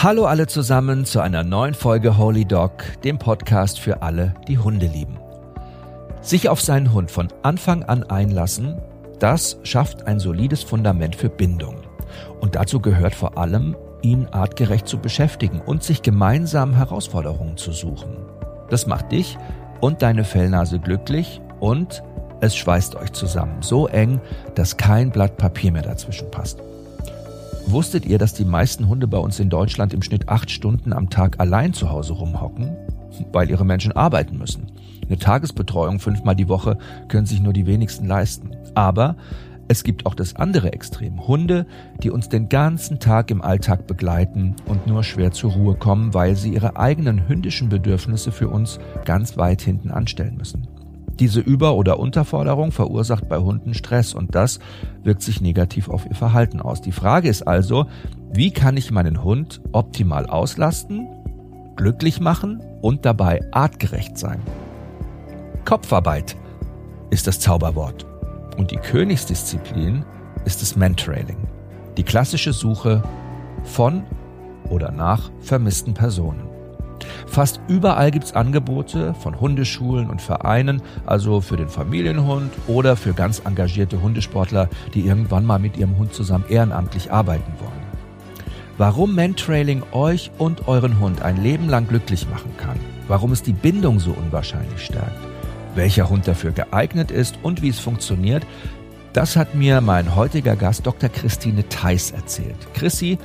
Hallo alle zusammen zu einer neuen Folge Holy Dog, dem Podcast für alle, die Hunde lieben. Sich auf seinen Hund von Anfang an einlassen, das schafft ein solides Fundament für Bindung. Und dazu gehört vor allem, ihn artgerecht zu beschäftigen und sich gemeinsam Herausforderungen zu suchen. Das macht dich und deine Fellnase glücklich und es schweißt euch zusammen so eng, dass kein Blatt Papier mehr dazwischen passt. Wusstet ihr, dass die meisten Hunde bei uns in Deutschland im Schnitt acht Stunden am Tag allein zu Hause rumhocken? Weil ihre Menschen arbeiten müssen. Eine Tagesbetreuung fünfmal die Woche können sich nur die wenigsten leisten. Aber es gibt auch das andere Extrem. Hunde, die uns den ganzen Tag im Alltag begleiten und nur schwer zur Ruhe kommen, weil sie ihre eigenen hündischen Bedürfnisse für uns ganz weit hinten anstellen müssen. Diese Über- oder Unterforderung verursacht bei Hunden Stress und das wirkt sich negativ auf ihr Verhalten aus. Die Frage ist also, wie kann ich meinen Hund optimal auslasten, glücklich machen und dabei artgerecht sein? Kopfarbeit ist das Zauberwort. Und die Königsdisziplin ist das Mentrailing. Die klassische Suche von oder nach vermissten Personen. Fast überall gibt's Angebote von Hundeschulen und Vereinen, also für den Familienhund oder für ganz engagierte Hundesportler, die irgendwann mal mit ihrem Hund zusammen ehrenamtlich arbeiten wollen. Warum Mentrailing euch und euren Hund ein Leben lang glücklich machen kann, warum es die Bindung so unwahrscheinlich stärkt, welcher Hund dafür geeignet ist und wie es funktioniert, das hat mir mein heutiger Gast Dr. Christine Theis erzählt. Chrissy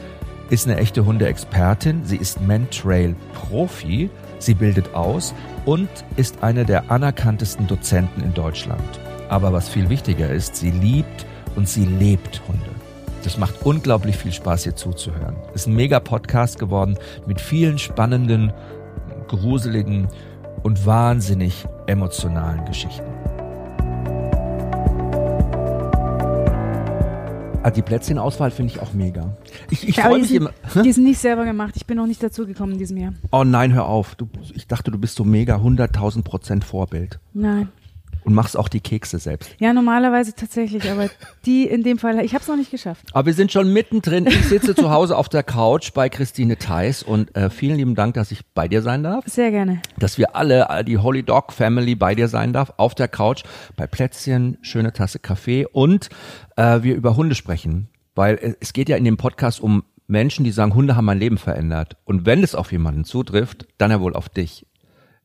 ist eine echte Hundeexpertin, sie ist Mentrail-Profi, sie bildet aus und ist eine der anerkanntesten Dozenten in Deutschland. Aber was viel wichtiger ist, sie liebt und sie lebt Hunde. Das macht unglaublich viel Spaß, hier zuzuhören. Ist ein mega Podcast geworden mit vielen spannenden, gruseligen und wahnsinnig emotionalen Geschichten. Ah, die Plätzchenauswahl finde ich auch mega. Ich, ich Ja, freue mich die, immer. sind, die sind nicht selber gemacht. Ich bin noch nicht dazu gekommen in diesem Jahr. Oh nein, hör auf. Du, ich dachte, du bist so mega 100.000 Prozent Vorbild. Nein. Und machst auch die Kekse selbst. Ja, normalerweise tatsächlich, aber die in dem Fall, ich habe es noch nicht geschafft. Aber wir sind schon mittendrin. Ich sitze zu Hause auf der Couch bei Christine Theis und äh, vielen lieben Dank, dass ich bei dir sein darf. Sehr gerne. Dass wir alle, die Holy Dog Family bei dir sein darf, auf der Couch, bei Plätzchen, schöne Tasse Kaffee und äh, wir über Hunde sprechen. Weil es geht ja in dem Podcast um Menschen, die sagen, Hunde haben mein Leben verändert. Und wenn es auf jemanden zutrifft, dann ja wohl auf dich.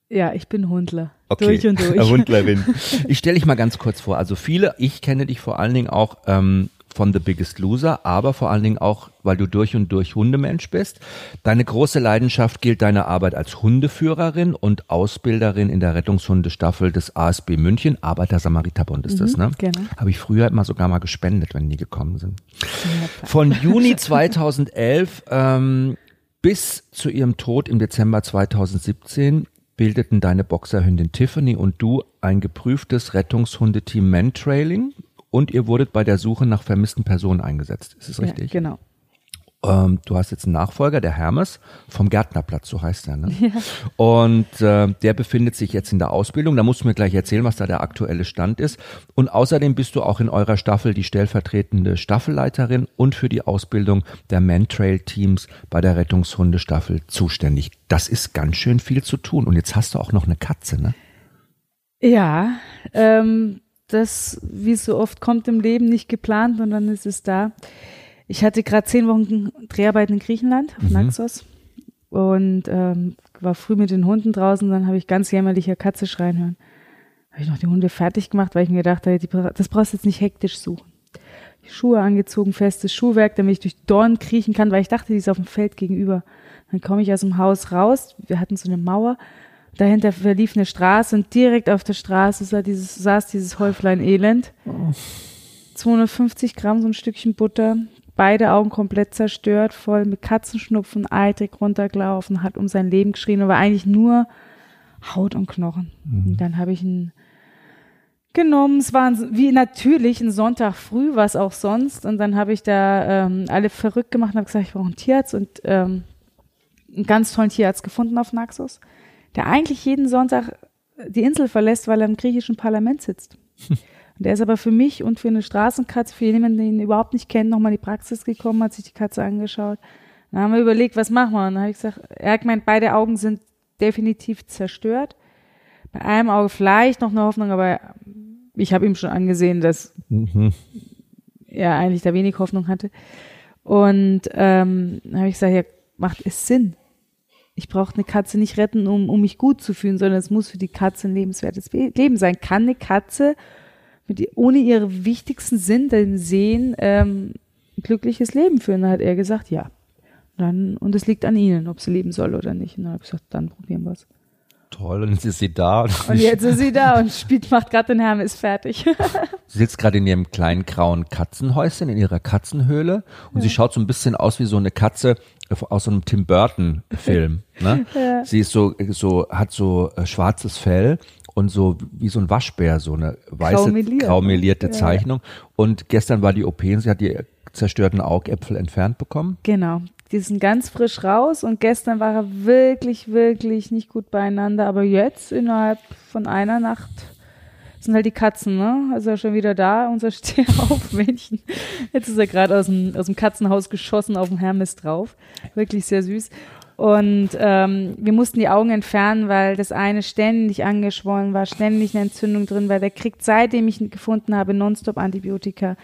Ja, ich bin Hundler. Okay. Durch und durch. Hundlerin. Ich stelle dich mal ganz kurz vor. Also viele, ich kenne dich vor allen Dingen auch ähm, von The Biggest Loser, aber vor allen Dingen auch, weil du durch und durch Hundemensch bist. Deine große Leidenschaft gilt deine Arbeit als Hundeführerin und Ausbilderin in der Rettungshundestaffel des ASB München. Arbeiter-Samariterbund ist das, ne? genau. Habe ich früher immer sogar mal gespendet, wenn die gekommen sind. Von Juni 2011 ähm, bis zu ihrem Tod im Dezember 2017 bildeten deine Boxerhündin Tiffany und du ein geprüftes Rettungshundeteam Mantrailing und ihr wurdet bei der Suche nach vermissten Personen eingesetzt. Ist es richtig? Ja, genau. Ähm, du hast jetzt einen Nachfolger, der Hermes, vom Gärtnerplatz, so heißt er. Ne? Und äh, der befindet sich jetzt in der Ausbildung. Da musst du mir gleich erzählen, was da der aktuelle Stand ist. Und außerdem bist du auch in eurer Staffel die stellvertretende Staffelleiterin und für die Ausbildung der Mantrail-Teams bei der Rettungshundestaffel zuständig. Das ist ganz schön viel zu tun. Und jetzt hast du auch noch eine Katze, ne? Ja, ähm, das, wie so oft kommt im Leben, nicht geplant und dann ist es da. Ich hatte gerade zehn Wochen Dreharbeiten in Griechenland, auf Naxos. Und ähm, war früh mit den Hunden draußen, dann habe ich ganz jämmerlich eine Katze schreien hören. Habe ich noch die Hunde fertig gemacht, weil ich mir gedacht habe, die, das brauchst du jetzt nicht hektisch suchen. Die Schuhe angezogen, festes Schuhwerk, damit ich durch Dornen kriechen kann, weil ich dachte, die ist auf dem Feld gegenüber. Dann komme ich aus dem Haus raus, wir hatten so eine Mauer, dahinter verlief eine Straße und direkt auf der Straße sah dieses, saß dieses Häuflein Elend. 250 Gramm, so ein Stückchen Butter, beide Augen komplett zerstört, voll mit Katzenschnupfen, eitrig runtergelaufen, hat um sein Leben geschrien, aber eigentlich nur Haut und Knochen. Und dann habe ich ihn genommen. Es war ein, wie natürlich ein Sonntag früh, was auch sonst. Und dann habe ich da ähm, alle verrückt gemacht und habe gesagt, ich brauche einen Tierarzt und ähm, einen ganz tollen Tierarzt gefunden auf Naxos, der eigentlich jeden Sonntag die Insel verlässt, weil er im griechischen Parlament sitzt. Und der ist aber für mich und für eine Straßenkatze, für jemanden, den ihn überhaupt nicht kennt, nochmal in die Praxis gekommen, hat sich die Katze angeschaut, Dann haben wir überlegt, was machen wir? Und dann habe ich gesagt, er hat gemeint, beide Augen sind definitiv zerstört. Bei einem Auge vielleicht noch eine Hoffnung, aber ich habe ihm schon angesehen, dass mhm. er eigentlich da wenig Hoffnung hatte. Und ähm, dann habe ich gesagt, ja, macht es Sinn? Ich brauche eine Katze nicht retten, um, um mich gut zu fühlen, sondern es muss für die Katze ein lebenswertes Leben sein. Kann eine Katze mit, ohne ihre wichtigsten Sinn, dem Sehen, ähm, ein glückliches Leben führen? Dann hat er gesagt, ja. Dann, und es liegt an ihnen, ob sie leben soll oder nicht. Und dann habe ich gesagt, dann probieren wir es. Toll, und jetzt ist sie da. Und jetzt ist sie da und spielt, macht gerade den Hermes fertig. sie sitzt gerade in ihrem kleinen grauen Katzenhäuschen, in ihrer Katzenhöhle und ja. sie schaut so ein bisschen aus wie so eine Katze aus so einem Tim Burton Film. Ne? ja. Sie ist so, so, hat so äh, schwarzes Fell und so wie so ein Waschbär, so eine weiße, graumelierte ja. Zeichnung. Und gestern war die OP und sie hat die zerstörten Augäpfel entfernt bekommen. Genau. Die sind ganz frisch raus und gestern war er wirklich, wirklich nicht gut beieinander. Aber jetzt innerhalb von einer Nacht sind halt die Katzen, ne? Also schon wieder da, unser Stehaufmännchen. Jetzt ist er gerade aus dem, aus dem Katzenhaus geschossen auf dem Hermes drauf. Wirklich sehr süß. Und ähm, wir mussten die Augen entfernen, weil das eine ständig angeschwollen war, ständig eine Entzündung drin war. Der kriegt, seitdem ich ihn gefunden habe, nonstop Antibiotika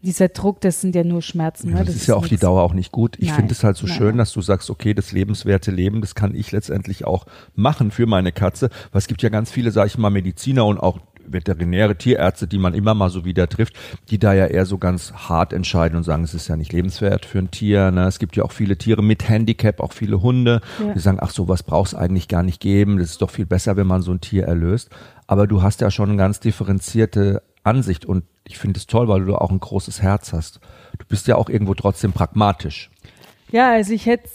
dieser Druck, das sind ja nur Schmerzen. Ne? Ja, das, das, ist ja auf die Dauer auch nicht gut. Ich finde es halt so nein, schön, dass du sagst, okay, das lebenswerte Leben, das kann ich letztendlich auch machen für meine Katze. Weil es gibt ja ganz viele, sage ich mal, Mediziner und auch veterinäre Tierärzte, die man immer mal so wieder trifft, die da ja eher so ganz hart entscheiden und sagen, es ist ja nicht lebenswert für ein Tier. Ne? Es gibt ja auch viele Tiere mit Handicap, auch viele Hunde, ja. die sagen, ach so, was brauchst eigentlich gar nicht geben. Das ist doch viel besser, wenn man so ein Tier erlöst. Aber du hast ja schon eine ganz differenzierte Ansicht und ich finde es toll, weil du auch ein großes Herz hast. Du bist ja auch irgendwo trotzdem pragmatisch. Ja, also ich hätte,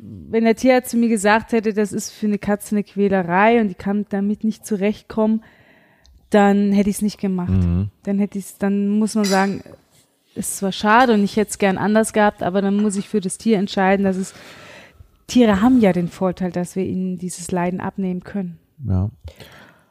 wenn der Tierarzt zu mir gesagt hätte, das ist für eine Katze eine Quälerei und die kann damit nicht zurechtkommen, dann hätte ich es nicht gemacht. Mhm. Dann hätte ich dann muss man sagen, ist zwar schade und ich hätte es gern anders gehabt, aber dann muss ich für das Tier entscheiden, dass es Tiere haben ja den Vorteil, dass wir ihnen dieses Leiden abnehmen können. Ja.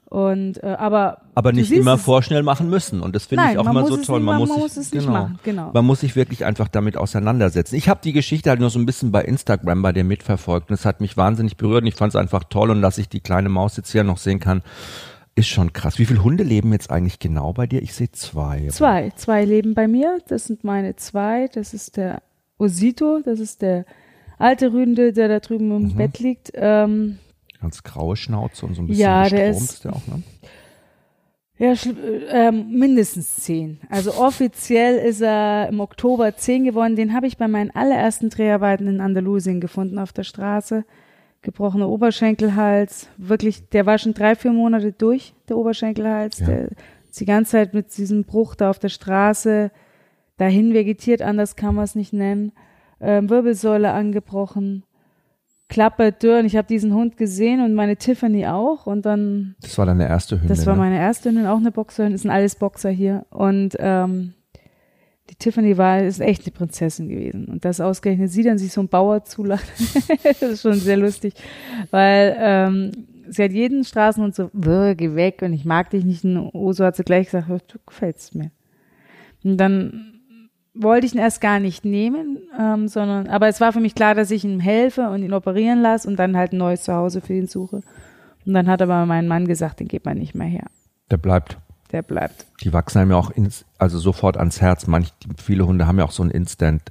Und äh, aber aber nicht immer vorschnell machen müssen und das finde ich auch immer so toll. Man, muss, man muss es genau, nicht machen, genau. Man muss sich wirklich einfach damit auseinandersetzen. Ich habe die Geschichte halt nur so ein bisschen bei Instagram bei dir mitverfolgt und es hat mich wahnsinnig berührt und ich fand es einfach toll und dass ich die kleine Maus jetzt hier noch sehen kann, ist schon krass. Wie viele Hunde leben jetzt eigentlich genau bei dir? Ich sehe zwei. Zwei, zwei leben bei mir. Das sind meine zwei. Das ist der Osito, das ist der alte Rüde, der da drüben im mhm. Bett liegt. Ähm, Ganz graue Schnauze und so ein bisschen ja, der ist, ist der auch, ne? Ja, ähm, mindestens zehn. Also offiziell ist er im Oktober zehn geworden. Den habe ich bei meinen allerersten Dreharbeiten in Andalusien gefunden auf der Straße. Gebrochener Oberschenkelhals. Wirklich, der war schon drei, vier Monate durch, der Oberschenkelhals. Ja. Der ist die ganze Zeit mit diesem Bruch da auf der Straße dahin vegetiert, anders kann man es nicht nennen. Ähm, Wirbelsäule angebrochen. Klappe Dürren. Ich habe diesen Hund gesehen und meine Tiffany auch. Und dann. Das war deine erste Hündin. Das war ne? meine erste Hündin, auch eine Boxerin. Das sind alles Boxer hier. Und ähm, die Tiffany war ist echt eine Prinzessin gewesen. Und das ausgerechnet sie dann sich so ein Bauer zulacht. das ist schon sehr lustig. Weil ähm, sie hat jeden Straßenhund so, geh weg und ich mag dich nicht. Und Oso hat sie gleich gesagt, du gefällst mir. Und dann wollte ich ihn erst gar nicht nehmen, ähm, sondern, aber es war für mich klar, dass ich ihm helfe und ihn operieren lasse und dann halt ein neues Zuhause für ihn suche. Und dann hat aber mein Mann gesagt, den geht man nicht mehr her. Der bleibt. Der bleibt. Die wachsen einem ja auch ins, also sofort ans Herz. Manch, viele Hunde haben ja auch so ein Instant,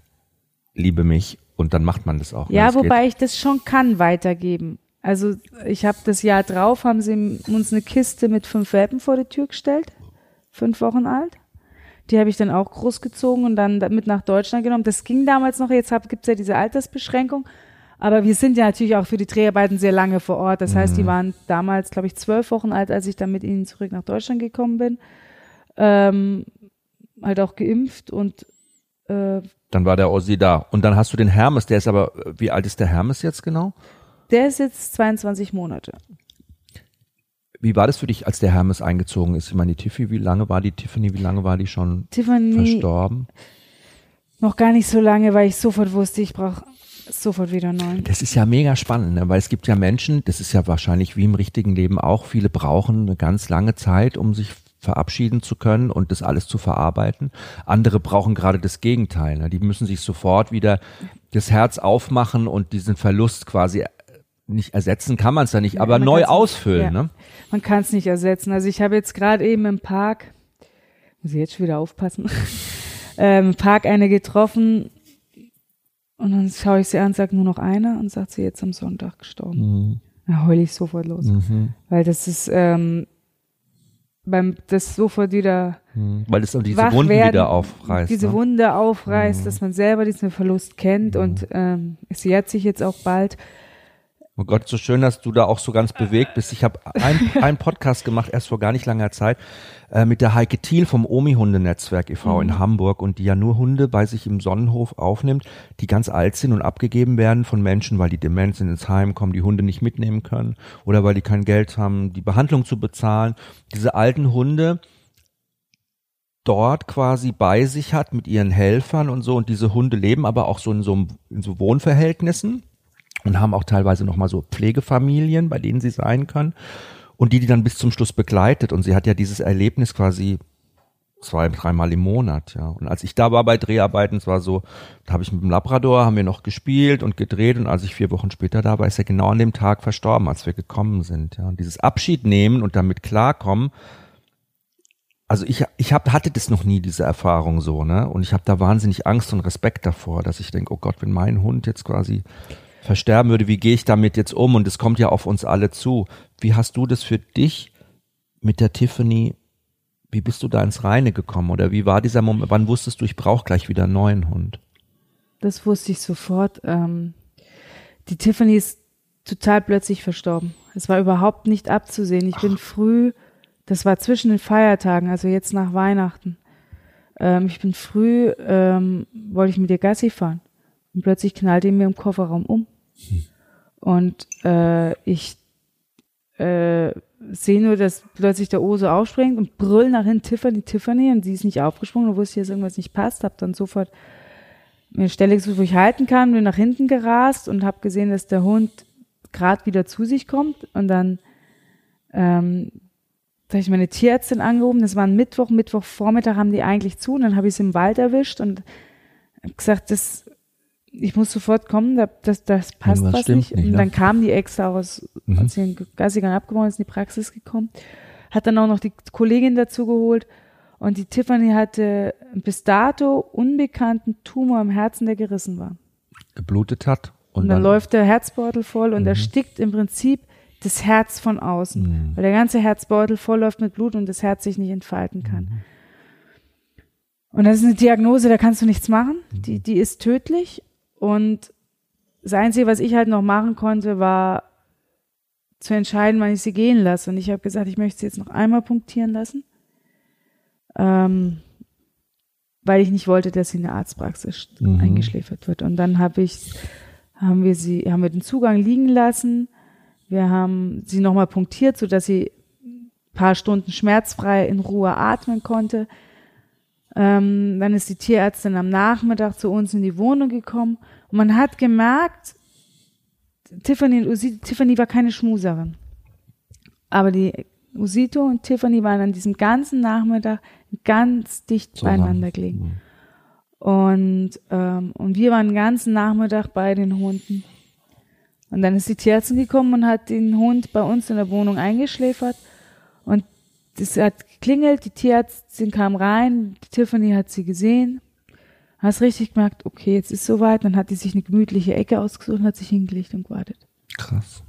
liebe mich, und dann macht man das auch. Ja, wobei geht. ich das schon kann weitergeben. Also ich habe das Jahr drauf, haben sie uns eine Kiste mit fünf Welpen vor die Tür gestellt, fünf Wochen alt. Die habe ich dann auch großgezogen und dann mit nach Deutschland genommen. Das ging damals noch, jetzt gibt es ja diese Altersbeschränkung. Aber wir sind ja natürlich auch für die Dreharbeiten sehr lange vor Ort. Das mhm. heißt, die mhm. waren damals, glaube ich, zwölf Wochen alt, als ich dann mit ihnen zurück nach Deutschland gekommen bin. Ähm, halt auch geimpft und äh, dann war der Ossi da. Und dann hast du den Hermes, der ist aber, wie alt ist der Hermes jetzt genau? Der ist jetzt 22 Monate. Wie war das für dich, als der Hermes eingezogen ist? Ich meine, die Tiffy, wie lange war die Tiffany, wie lange war die schon Tiffany verstorben? Noch gar nicht so lange, weil ich sofort wusste, ich brauche sofort wieder neuen. Das ist ja mega spannend, ne? weil es gibt ja Menschen, das ist ja wahrscheinlich wie im richtigen Leben auch, viele brauchen eine ganz lange Zeit, um sich verabschieden zu können und das alles zu verarbeiten. Andere brauchen gerade das Gegenteil. Ne? Die müssen sich sofort wieder das Herz aufmachen und diesen Verlust quasi nicht ersetzen kann man es ja nicht, Ja, aber neu nicht- ausfüllen, ja. ne? Man kann es nicht ersetzen. Also ich habe jetzt gerade eben im Park, muss ich jetzt schon wieder aufpassen, ähm, im Park eine getroffen und dann schaue ich sie an, sage nur noch eine und sagt sie jetzt am Sonntag gestorben. Da heule ich sofort los. Mhm. Weil das ist ähm, beim das sofort wieder Mhm. Weil es diese Wunden werden, wieder aufreißt. diese ne? Wunde aufreißt, Mhm. dass man selber diesen Verlust kennt und ähm, es jährt sich jetzt auch bald. Oh Gott, so schön, dass du da auch so ganz bewegt bist. Ich habe ein- einen Podcast gemacht, erst vor gar nicht langer Zeit, äh, mit der Heike Thiel vom Omi-Hundenetzwerk e.V. in Hamburg und die ja nur Hunde bei sich im Sonnenhof aufnimmt, die ganz alt sind und abgegeben werden von Menschen, weil die dement sind, ins Heim kommen, die Hunde nicht mitnehmen können oder weil die kein Geld haben, die Behandlung zu bezahlen. Diese alten Hunde dort quasi bei sich hat mit ihren Helfern und so und diese Hunde leben aber auch so in so, in so Wohnverhältnissen und haben auch teilweise noch mal so Pflegefamilien, bei denen sie sein können und die die dann bis zum Schluss begleitet und sie hat ja dieses Erlebnis quasi zwei, dreimal im Monat, ja. Und als ich da war bei Dreharbeiten, es war so, da habe ich mit dem Labrador, haben wir noch gespielt und gedreht und als ich vier Wochen später da war, ist er genau an dem Tag verstorben, als wir gekommen sind, ja. Und dieses Abschied nehmen und damit klarkommen, also ich, ich hab, hatte das noch nie, diese Erfahrung so, ne? Und ich habe da wahnsinnig Angst und Respekt davor, dass ich denke, oh Gott, wenn mein Hund jetzt quasi versterben würde, wie gehe ich damit jetzt um? Und es kommt ja auf uns alle zu. Wie hast du das für dich mit der Tiffany? Wie bist du da ins Reine gekommen? Oder wie war dieser Moment? Wann wusstest du, ich brauche gleich wieder einen neuen Hund? Das wusste ich sofort. Ähm, die Tiffany ist total plötzlich verstorben. Es war überhaupt nicht abzusehen. Ich bin früh, das war zwischen den Feiertagen, also jetzt nach Weihnachten. Ähm, ich bin früh, ähm, wollte ich mit ihr Gassi fahren. Und plötzlich knallte ihn mir im Kofferraum um. Und äh, ich äh, sehe nur, dass plötzlich der Ose aufspringt und brüll nach hinten Tiffany, Tiffany. Und sie ist nicht aufgesprungen. Und wusste, dass irgendwas nicht passt, hab dann sofort mir Stelle gesucht, wo ich halten kann, bin nach hinten gerast und habe gesehen, dass der Hund gerade wieder zu sich kommt. Und dann ähm, da habe ich meine Tierärztin angerufen, das war ein Mittwoch, Mittwochvormittag haben die eigentlich zu. Und dann habe ich sie im Wald erwischt und gesagt, das, ich muss sofort kommen, da- das, das passt was nicht. nicht, Und ne? dann kam die extra aus, Mhm. als sie den Gassigern abgebaut ist, in die Praxis gekommen, hat dann auch noch die Kollegin dazu geholt und die Tiffany hatte bis dato unbekannten Tumor im Herzen, der gerissen war. Geblutet hat. Und, dann, läuft der Herzbeutel voll und erstickt im Prinzip das Herz von außen, Mhm. weil der ganze Herzbeutel voll läuft mit Blut und das Herz sich nicht entfalten kann. Und das ist eine Diagnose, da kannst du nichts machen. Die, die ist tödlich. Und das Einzige, was ich halt noch machen konnte, war zu entscheiden, wann ich sie gehen lasse. Und ich habe gesagt, ich möchte sie jetzt noch einmal punktieren lassen, ähm, weil ich nicht wollte, dass sie in der Arztpraxis Mhm. eingeschläfert wird. Und dann habe ich, haben wir sie, haben wir den Zugang liegen lassen. Wir haben sie nochmal punktiert, sodass sie ein paar Stunden schmerzfrei in Ruhe atmen konnte. Ähm, dann ist die Tierärztin am Nachmittag zu uns in die Wohnung gekommen und man hat gemerkt, Tiffany und Usito, Tiffany war keine Schmuserin. Aber die Usito und Tiffany waren an diesem ganzen Nachmittag ganz dicht Zusammen. beieinander gelegen. Und, ähm, und wir waren den ganzen Nachmittag bei den Hunden. Und dann ist die Tierärztin gekommen und hat den Hund bei uns in der Wohnung eingeschläfert. Es hat geklingelt, die Tierärztin kam rein, die Tiffany hat sie gesehen. Hast richtig gemerkt, okay, jetzt ist soweit. Dann hat die sich eine gemütliche Ecke ausgesucht und hat sich hingelegt und gewartet. Krass.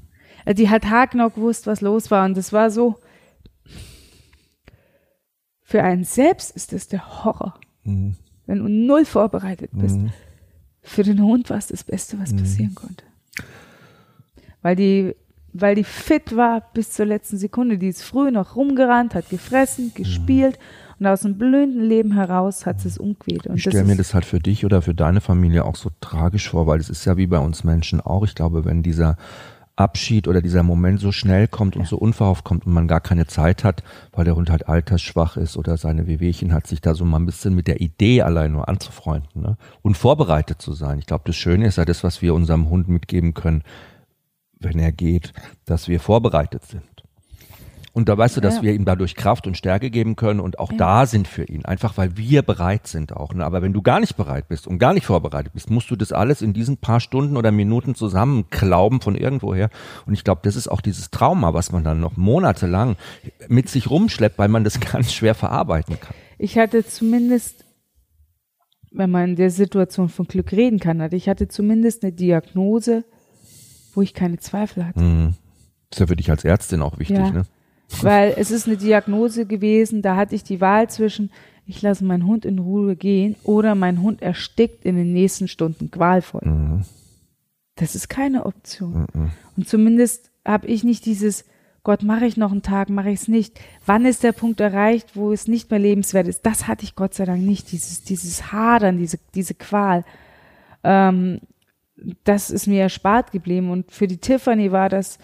Also die hat haargenau gewusst, was los war. Und das war so, für einen selbst ist das der Horror, Mhm. wenn du null vorbereitet bist. Mhm. Für den Hund war es das Beste, was passieren konnte. Weil die, weil die fit war bis zur letzten Sekunde. Die ist früh noch rumgerannt, hat gefressen, gespielt und aus dem blühenden Leben heraus hat sie es umquält. Und Ich stelle mir das halt für dich oder für deine Familie auch so tragisch vor, weil es ist ja wie bei uns Menschen auch. Ich glaube, wenn dieser Abschied oder dieser Moment so schnell kommt und so unverhofft kommt und man gar keine Zeit hat, weil der Hund halt altersschwach ist oder seine Wehwehchen hat, sich da so mal ein bisschen mit der Idee allein nur anzufreunden ne? und vorbereitet zu sein. Ich glaube, das Schöne ist ja das, was wir unserem Hund mitgeben können, wenn er geht, dass wir vorbereitet sind. Und da weißt du, dass Ja. wir ihm dadurch Kraft und Stärke geben können und auch da sind für ihn. Einfach weil wir bereit sind auch. Ne? Aber wenn du gar nicht bereit bist und gar nicht vorbereitet bist, musst du das alles in diesen paar Stunden oder Minuten zusammenklauben von irgendwoher. Und ich glaube, das ist auch dieses Trauma, was man dann noch monatelang mit sich rumschleppt, weil man das ganz schwer verarbeiten kann. Ich hatte zumindest, wenn man in der Situation von Glück reden kann, hatte ich hatte zumindest eine Diagnose, wo ich keine Zweifel hatte. Mhm. Das ist ja für dich als Ärztin auch wichtig, Ja. ne? Weil es ist eine Diagnose gewesen, da hatte ich die Wahl zwischen, ich lasse meinen Hund in Ruhe gehen oder mein Hund erstickt in den nächsten Stunden qualvoll. Mhm. Das ist keine Option. Und zumindest habe ich nicht dieses, Gott, mache ich noch einen Tag, mache ich es nicht. Wann ist der Punkt erreicht, wo es nicht mehr lebenswert ist? Das hatte ich Gott sei Dank nicht, dieses, dieses Hadern, diese, diese Qual. Ähm, das ist mir erspart geblieben. Und für die Tiffany war das,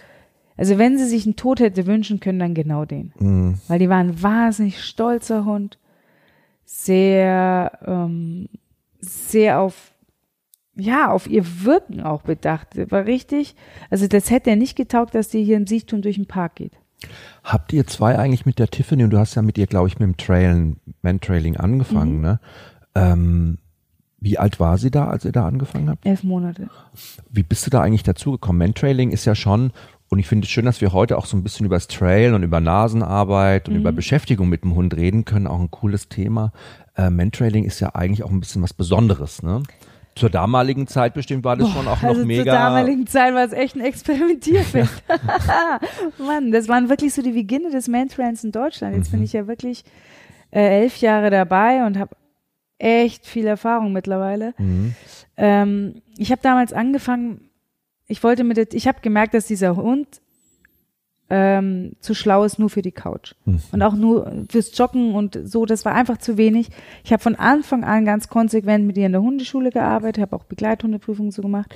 also wenn sie sich einen Tod hätte wünschen können, dann genau den. Mhm. Weil die war ein wahnsinnig stolzer Hund, sehr, ähm, sehr auf, ja, auf ihr Wirken auch bedacht. War richtig, also das hätte er nicht getaugt, dass die hier im Siechtum durch den Park geht. Habt ihr zwei eigentlich mit der Tiffany und du hast ja mit ihr, glaube ich, mit dem Trailen, Mantrailing angefangen, ne? Ähm, wie alt war sie da, als ihr da angefangen habt? Elf Monate. Wie bist du da eigentlich dazugekommen? Mantrailing ist ja schon, und ich finde es schön, dass wir heute auch so ein bisschen über das Trail und über Nasenarbeit und über Beschäftigung mit dem Hund reden können, auch ein cooles Thema. Äh, Mantrailing ist ja eigentlich auch ein bisschen was Besonderes, ne? Zur damaligen Zeit bestimmt war das schon auch noch also mega. zur damaligen Zeit war es echt ein Experimentierfeld. Mann, das waren wirklich so die Beginne des Mantrails in Deutschland. Jetzt Mhm. bin ich ja wirklich äh, elf Jahre dabei und habe echt viel Erfahrung mittlerweile. Mhm. Ähm, ich habe damals angefangen, ich wollte mit, der, ich habe gemerkt, dass dieser Hund ähm, zu schlau ist nur für die Couch Mhm. und auch nur fürs Joggen und so. Das war einfach zu wenig. Ich habe von Anfang an ganz konsequent mit ihr in der Hundeschule gearbeitet, habe auch Begleithundeprüfungen so gemacht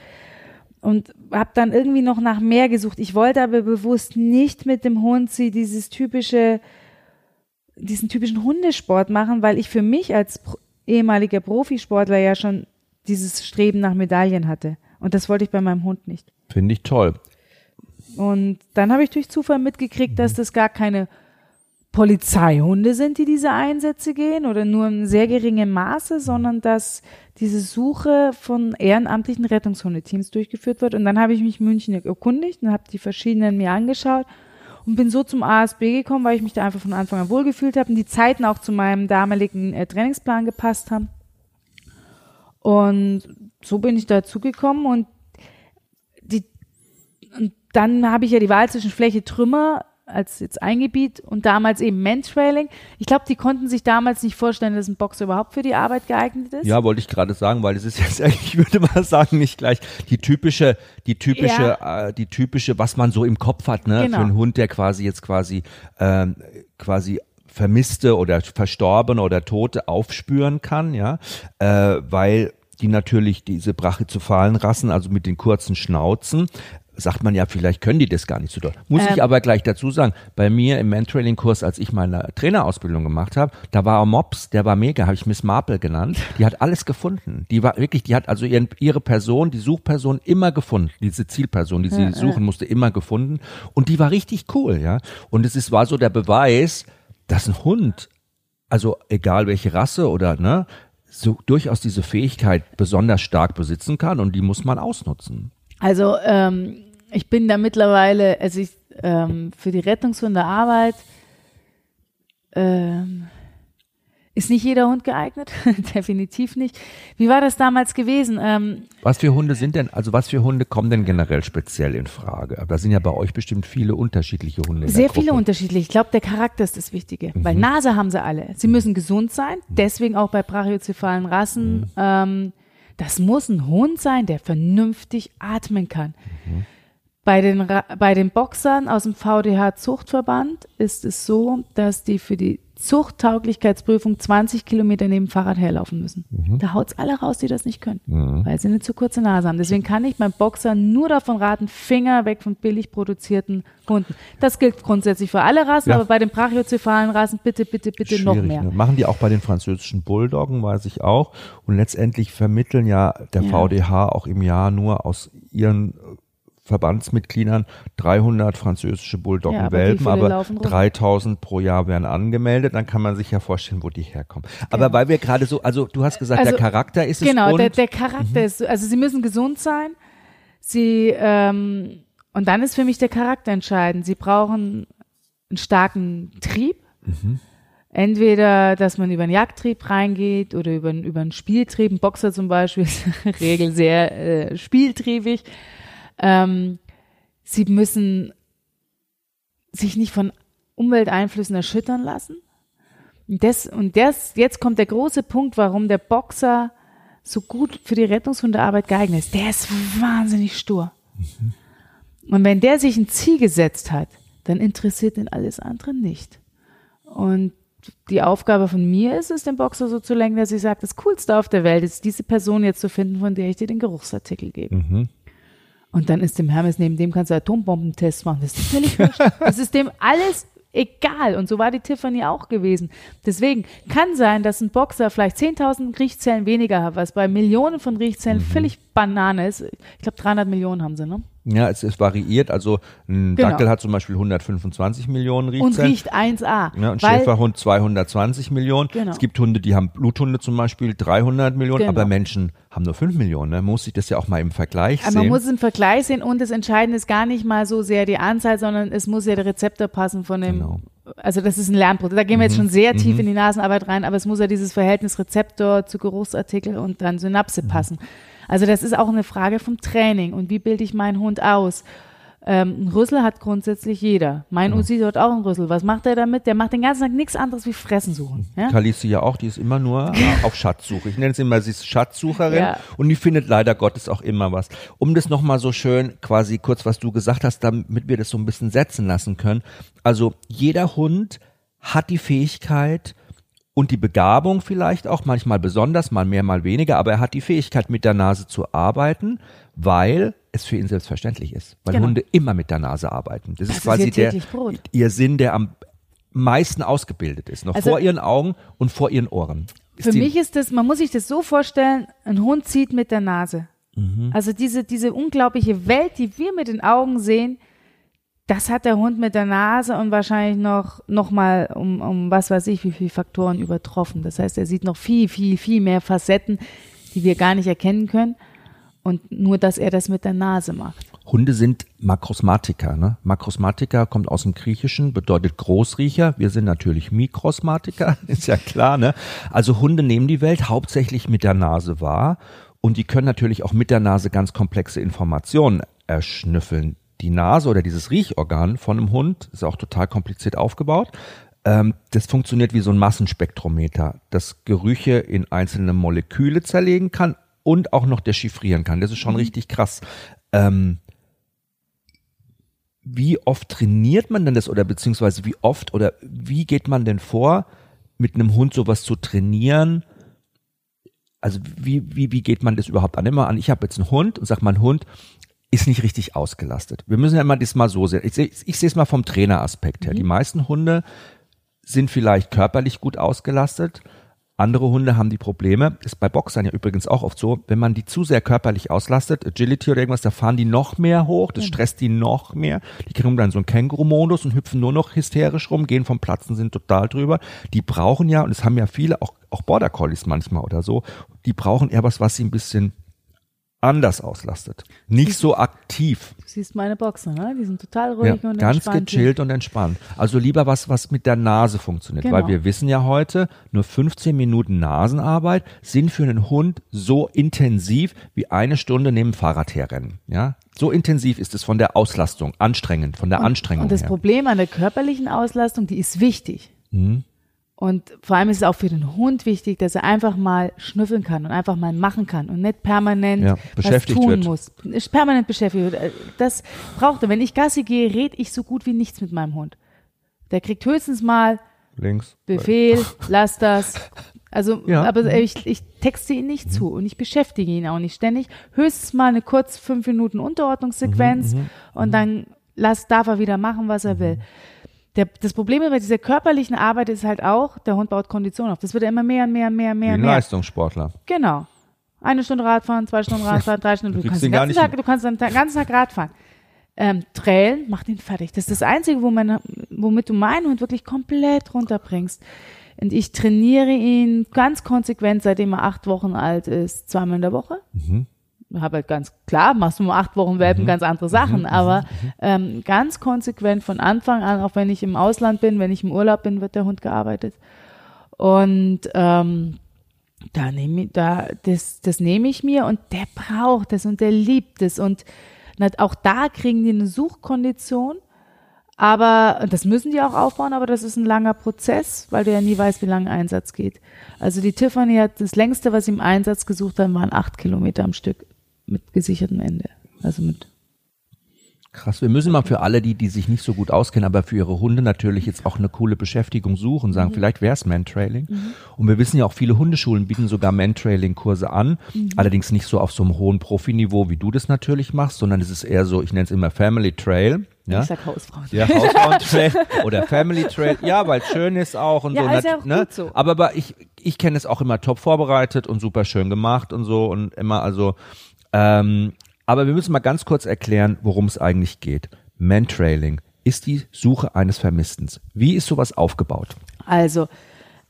und habe dann irgendwie noch nach mehr gesucht. Ich wollte aber bewusst nicht mit dem Hund sie dieses typische, diesen typischen Hundesport machen, weil ich für mich als ehemaliger Profisportler ja schon dieses Streben nach Medaillen hatte. Und das wollte ich bei meinem Hund nicht. Finde ich toll. Und dann habe ich durch Zufall mitgekriegt, dass das gar keine Polizeihunde sind, die diese Einsätze gehen oder nur in sehr geringem Maße, sondern dass diese Suche von ehrenamtlichen Rettungshundeteams durchgeführt wird. Und dann habe ich mich in München erkundigt und habe die verschiedenen mir angeschaut und bin so zum ASB gekommen, weil ich mich da einfach von Anfang an wohlgefühlt habe und die Zeiten auch zu meinem damaligen äh, Trainingsplan gepasst haben. Und so bin ich dazu gekommen und die und dann habe ich ja die Wahl zwischen Fläche Trümmer als jetzt ein Gebiet und damals eben Mantrailing. Ich glaube, die konnten sich damals nicht vorstellen, dass ein Boxer überhaupt für die Arbeit geeignet ist. Ja, wollte ich gerade sagen, weil es ist jetzt eigentlich, ich würde mal sagen, nicht gleich die typische, die typische, äh, die typische, was man so im Kopf hat, ne, Genau. für einen Hund, der quasi jetzt quasi, ähm, quasi vermisste oder verstorbene oder Tote aufspüren kann, ja, äh, weil die natürlich diese brachycephalen Rassen, also mit den kurzen Schnauzen, sagt man ja, vielleicht können die das gar nicht so doll. Muss ich Ähm. aber gleich dazu sagen, bei mir im Mantrailing-Kurs, als ich meine Trainerausbildung gemacht habe, da war ein Mops, der war mega, habe ich Miss Marple genannt. Die hat alles gefunden. Die war wirklich, die hat also ihren, ihre Person, die Suchperson immer gefunden. Diese Zielperson, die sie suchen musste, immer gefunden. Und die war richtig cool, ja. Und es ist, war so der Beweis, dass ein Hund, also egal welche Rasse oder, ne, so durchaus diese Fähigkeit besonders stark besitzen kann und die muss man ausnutzen. Also ähm, ich bin da mittlerweile, also ich ähm, für die Rettungshundearbeit ähm, ist nicht jeder Hund geeignet, definitiv nicht. Wie war das damals gewesen? Ähm, Was für Hunde sind denn, also was für Hunde kommen denn generell speziell in Frage? Aber da sind ja bei euch bestimmt viele unterschiedliche Hunde. Sehr viele unterschiedliche. Ich glaube, der Charakter ist das Wichtige. Weil Nase haben sie alle. Sie müssen gesund sein, deswegen auch bei brachiocephalen Rassen. Ähm, das muss ein Hund sein, der vernünftig atmen kann. Bei den, bei den Boxern aus dem VDH Zuchtverband ist es so, dass die für die Zuchttauglichkeitsprüfung 20 Kilometer neben dem Fahrrad herlaufen müssen. Da haut's alle raus, die das nicht können, weil sie eine zu kurze Nase haben. Deswegen kann ich beim Boxer nur davon raten, Finger weg von billig produzierten Hunden. Das gilt grundsätzlich für alle Rassen, Ja. aber bei den brachiocephalen Rassen bitte, bitte, bitte noch Schwierig, mehr. Ne? Machen die auch bei den französischen Bulldoggen, weiß ich auch. Und letztendlich vermitteln ja der Ja. VDH auch im Jahr nur aus ihren Verbandsmitgliedern 300 französische Bulldoggen-Welpen, Ja, aber viele aber, rum? 3000 pro Jahr werden angemeldet. Dann kann man sich ja vorstellen, wo die herkommen. Aber weil wir gerade so, also du hast gesagt, Also, der Charakter ist Genau, es und der, der Charakter ist, so- also sie müssen gesund sein. Sie, ähm, und dann ist für mich der Charakter entscheidend. Sie brauchen einen starken Trieb. Entweder, dass man über einen Jagdtrieb reingeht oder über, einen- über einen Spieltrieb. Ein Boxer zum Beispiel ist in der Regel sehr äh, spieltriebig. Ähm, sie müssen sich nicht von Umwelteinflüssen erschüttern lassen. Und, das, und das, jetzt kommt der große Punkt, warum der Boxer so gut für die Rettungshundearbeit geeignet ist. Der ist wahnsinnig stur. Und wenn der sich ein Ziel gesetzt hat, dann interessiert ihn alles andere nicht. Und die Aufgabe von mir ist es, den Boxer so zu lenken, dass ich sage, das Coolste auf der Welt ist, diese Person jetzt zu finden, von der ich dir den Geruchsartikel gebe. Mhm. Und dann ist dem Hermes, neben dem kannst du Atombombentests machen. Das ist völlig wurscht. Das ist dem alles egal. Und so war die Tiffany auch gewesen. Deswegen kann sein, dass ein Boxer vielleicht 10.000 Riechzellen weniger hat, was bei Millionen von Riechzellen Mhm. völlig Banane ist. Ich glaube, 300 Millionen haben sie, ne? Ja, es, es variiert. Also ein Genau. Dackel hat zum Beispiel 125 Millionen Und Riechzellen. riecht 1A. Ja, ein Schäferhund 220 Millionen. Genau. Es gibt Hunde, die haben Bluthunde zum Beispiel 300 Millionen, Genau. aber Menschen haben nur 5 Millionen. Ne? Man muss sich das ja auch mal im Vergleich aber sehen. man muss es im Vergleich sehen und das Entscheidende ist gar nicht mal so sehr die Anzahl, sondern es muss ja der Rezeptor passen von dem, Genau. also das ist ein Lernprozess. Da gehen wir jetzt schon sehr tief in die Nasenarbeit rein, aber es muss ja dieses Verhältnis Rezeptor zu Geruchsartikel und dann Synapse passen. Also das ist auch eine Frage vom Training und wie bilde ich meinen Hund aus. Ähm, ein Rüssel hat grundsätzlich jeder. Mein Uzi hat auch einen Rüssel. Was macht er damit? Der macht den ganzen Tag nichts anderes wie Fressen suchen. Ja? Kalisi ja auch, die ist immer nur auf Schatzsuche. Ich nenne sie immer, sie ist Schatzsucherin Ja. und die findet leider Gottes auch immer was. Um das nochmal so schön, quasi kurz, was du gesagt hast, damit wir das so ein bisschen setzen lassen können. Also jeder Hund hat die Fähigkeit und die Begabung vielleicht auch, manchmal besonders, mal mehr, mal weniger, aber er hat die Fähigkeit, mit der Nase zu arbeiten, weil es für ihn selbstverständlich ist. Weil Genau. Hunde immer mit der Nase arbeiten. Das, Das ist ist quasi ihr der, Brot. ihr Sinn, der am meisten ausgebildet ist. Noch Also- vor ihren Augen und vor ihren Ohren. Ist Für mich ist das, man muss sich das so vorstellen, ein Hund zieht mit der Nase. Mhm. Also diese, diese unglaubliche Welt, die wir mit den Augen sehen, das hat der Hund mit der Nase und wahrscheinlich noch, noch mal um, um was weiß ich, wie viele Faktoren übertroffen. Das heißt, er sieht noch viel, viel, viel mehr Facetten, die wir gar nicht erkennen können. Und nur, dass er das mit der Nase macht. Hunde sind Makrosmatiker. Ne? Makrosmatiker kommt aus dem Griechischen, bedeutet Großriecher. Wir sind natürlich Mikrosmatiker, ist ja klar. Ne? Also Hunde nehmen die Welt hauptsächlich mit der Nase wahr und die können natürlich auch mit der Nase ganz komplexe Informationen erschnüffeln. Die Nase oder dieses Riechorgan von einem Hund ist auch total kompliziert aufgebaut. Ähm, das funktioniert wie so ein Massenspektrometer, das Gerüche in einzelne Moleküle zerlegen kann und auch noch dechiffrieren kann. Das ist schon richtig krass. Ähm, wie oft trainiert man denn das oder beziehungsweise wie oft oder wie geht man denn vor, mit einem Hund sowas zu trainieren? Also wie, wie, wie geht man das überhaupt an? Immer an, ich habe jetzt einen Hund und sag, mein Hund ist nicht richtig ausgelastet. Wir müssen ja immer das mal so sehen. Ich sehe ich sehe es mal vom Traineraspekt her. Die meisten Hunde sind vielleicht körperlich gut ausgelastet. Andere Hunde haben die Probleme, ist bei Boxern ja übrigens auch oft so, wenn man die zu sehr körperlich auslastet, Agility oder irgendwas, da fahren die noch mehr hoch, das stresst die noch mehr. Die kriegen dann so einen Känguru-Modus und hüpfen nur noch hysterisch rum, gehen vom Platz und sind total drüber. Die brauchen ja, und es haben ja viele, auch, auch Border Collies manchmal oder so, die brauchen eher was, was sie ein bisschen anders auslastet. Nicht so aktiv. Du siehst meine Boxer, ne? Die sind total ruhig Ja, und ganz entspannt. gechillt und entspannt. Also lieber was, was mit der Nase funktioniert. Genau. Weil wir wissen ja heute, nur 15 Minuten Nasenarbeit sind für einen Hund so intensiv wie eine Stunde neben dem Fahrrad herrennen. Ja, so intensiv ist es von der Auslastung, anstrengend, von der Anstrengung Und das her. Problem an der körperlichen Auslastung, die ist wichtig. Mhm. Und vor allem ist es auch für den Hund wichtig, dass er einfach mal schnüffeln kann und einfach mal machen kann und nicht permanent Ja, was beschäftigt tun wird. muss. Ist permanent beschäftigt wird. Das braucht er. Wenn ich Gassi gehe, rede ich so gut wie nichts mit meinem Hund. Der kriegt höchstens mal Links. Befehl, lass das. Also, Ja. aber ich, ich texte ihn nicht zu und ich beschäftige ihn auch nicht ständig. Höchstens mal eine kurz fünf Minuten Unterordnungssequenz und dann lass, darf er wieder machen, was er will. Der, das Problem bei dieser körperlichen Arbeit ist halt auch, der Hund baut Kondition auf. Das wird ja immer mehr und mehr und mehr und Wie mehr ein mehr. Leistungssportler. Genau. Eine Stunde Radfahren, zwei Stunden Radfahren, drei Stunden. Du kriegst kannst, den ganzen Tag, du kannst den ganzen Tag Radfahren. ähm, Trail macht ihn fertig. Das ist das Einzige, wo man, womit du meinen Hund wirklich komplett runterbringst. Und ich trainiere ihn ganz konsequent, seitdem er acht Wochen alt ist, zweimal in der Woche. Mhm. Habe halt ganz klar, machst du nur acht Wochen Welpen, mhm. ganz andere Sachen, mhm. aber mhm. ähm, ganz konsequent von Anfang an, auch wenn ich im Ausland bin, wenn ich im Urlaub bin, wird der Hund gearbeitet. Und ähm, da nehme da das das nehme ich mir und der braucht es und der liebt es und auch da kriegen die eine Suchkondition aber das müssen die auch aufbauen, aber das ist ein langer Prozess, weil du ja nie weißt, wie lange Einsatz geht. Also die Tiffany hat das längste, was sie im Einsatz gesucht haben, waren acht Kilometer am Stück mit gesichertem Ende. Also mit Krass, wir müssen mal für alle, die, die sich nicht so gut auskennen, aber für ihre Hunde natürlich jetzt auch eine coole Beschäftigung suchen, sagen, mhm. vielleicht wäre es Mantrailing. Mhm. Und wir wissen ja auch, viele Hundeschulen bieten sogar Mantrailing-Kurse an, mhm. allerdings nicht so auf so einem hohen Profiniveau, wie du das natürlich machst, sondern es ist eher so, ich nenne es immer Family Trail. Ja? Ich sag Hausfrauen. Ja, Hausfrauen-Trail oder Family Trail. Ja, weil es schön ist auch und ja, so. Ist ja auch ne? gut so. Aber, aber ich, ich kenne es auch immer top vorbereitet und super schön gemacht und so und immer also ähm, aber wir müssen mal ganz kurz erklären, worum es eigentlich geht. Mantrailing ist die Suche eines Vermissten. Wie ist sowas aufgebaut? Also,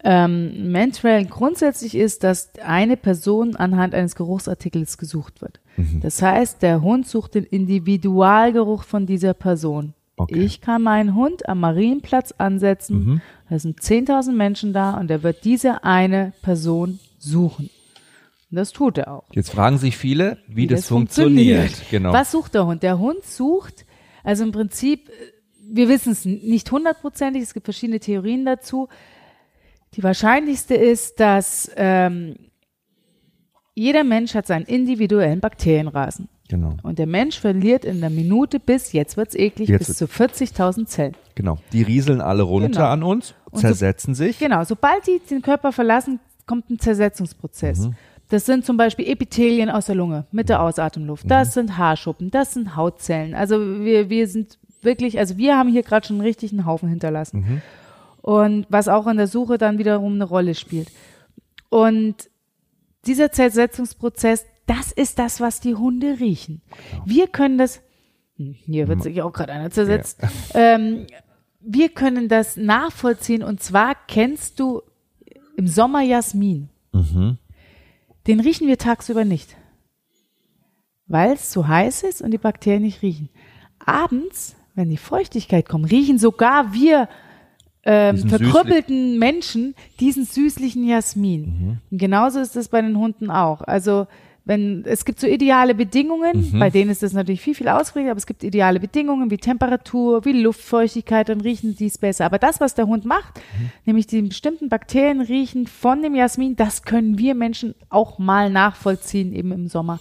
ähm, Mantrailing grundsätzlich ist, dass eine Person anhand eines Geruchsartikels gesucht wird. Mhm. Das heißt, der Hund sucht den Individualgeruch von dieser Person. Okay. Ich kann meinen Hund am Marienplatz ansetzen, mhm. da sind 10.000 Menschen da und er wird diese eine Person suchen. Das tut er auch. Jetzt fragen sich viele, wie, wie das, das funktioniert. funktioniert. Genau. Was sucht der Hund? Der Hund sucht, also im Prinzip, wir wissen es nicht hundertprozentig, es gibt verschiedene Theorien dazu. Die wahrscheinlichste ist, dass ähm, jeder Mensch hat seinen individuellen Bakterienrasen. Genau. Und der Mensch verliert in der Minute bis, jetzt wird's eklig, jetzt bis zu 40.000 Zellen. Genau. Die rieseln alle runter genau. an uns, zersetzen so, sich. Genau. Sobald die den Körper verlassen, kommt ein Zersetzungsprozess. Mhm. Das sind zum Beispiel Epithelien aus der Lunge mit der Ausatemluft. Das mhm. sind Haarschuppen, das sind Hautzellen. Also wir, wir sind wirklich, also wir haben hier gerade schon einen richtigen Haufen hinterlassen. Mhm. Und was auch in der Suche dann wiederum eine Rolle spielt. Und dieser Zersetzungsprozess, das ist das, was die Hunde riechen. Genau. Wir können das, hm, hier wird sich auch gerade einer zersetzt, ja. ähm, wir können das nachvollziehen und zwar kennst du im Sommer Jasmin. Mhm. Den riechen wir tagsüber nicht, weil es zu heiß ist und die Bakterien nicht riechen. Abends, wenn die Feuchtigkeit kommt, riechen sogar wir ähm, verkrüppelten. Menschen diesen süßlichen Jasmin. Mhm. Und genauso ist es bei den Hunden auch. Also wenn es gibt so ideale Bedingungen, mhm. bei denen ist das natürlich viel, viel ausgeprägt, aber es gibt ideale Bedingungen wie Temperatur, wie Luftfeuchtigkeit, dann riechen die es besser. Aber das, was der Hund macht, mhm. nämlich die bestimmten Bakterien riechen von dem Jasmin, das können wir Menschen auch mal nachvollziehen, eben im Sommer.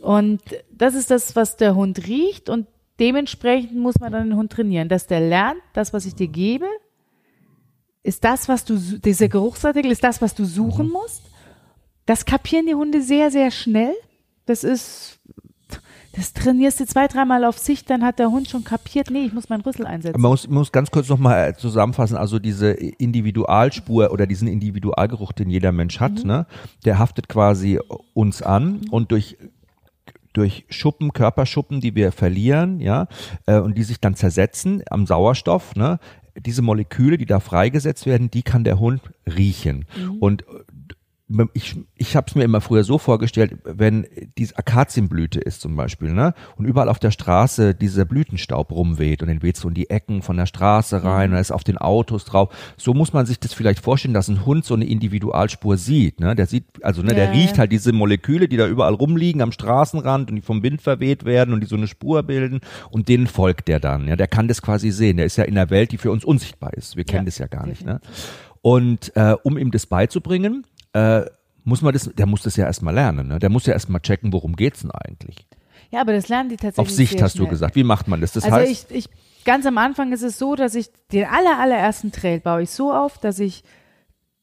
Und das ist das, was der Hund riecht und dementsprechend muss man dann den Hund trainieren, dass der lernt, das, was ich dir gebe, ist das, was du, dieser Geruchsartikel ist das, was du suchen mhm. musst das kapieren die Hunde sehr, sehr schnell. Das ist, das trainierst du zwei, dreimal auf Sicht, dann hat der Hund schon kapiert, nee, ich muss meinen Rüssel einsetzen. Man muss, muss ganz kurz nochmal äh, zusammenfassen, also diese Individualspur oder diesen Individualgeruch, den jeder Mensch hat, mhm. ne, der haftet quasi uns an mhm. und durch durch Schuppen, Körperschuppen, die wir verlieren, ja, äh, und die sich dann zersetzen am Sauerstoff, ne, diese Moleküle, die da freigesetzt werden, die kann der Hund riechen. Mhm. Und ich, ich habe es mir immer früher so vorgestellt, wenn diese Akazienblüte ist zum Beispiel, ne, und überall auf der Straße dieser Blütenstaub rumweht und den weht so in die Ecken von der Straße rein mhm. und ist auf den Autos drauf. So muss man sich das vielleicht vorstellen, dass ein Hund so eine Individualspur sieht, ne, der sieht, also ne, ja, der riecht halt diese Moleküle, die da überall rumliegen am Straßenrand und die vom Wind verweht werden und die so eine Spur bilden und denen folgt der dann, ja, der kann das quasi sehen. Der ist ja in der Welt, die für uns unsichtbar ist. Wir kennen ja, das ja gar nicht, ne. Und äh, um ihm das beizubringen, äh, muss man das, der muss das ja erstmal lernen, ne? Der muss ja erstmal checken, worum geht's denn eigentlich. Ja, aber das lernen die tatsächlich. Auf Sicht hast schnell. du gesagt. Wie macht man das? Das also heißt. Ich, ich, ganz am Anfang ist es so, dass ich den aller, allerersten Trail baue ich so auf, dass ich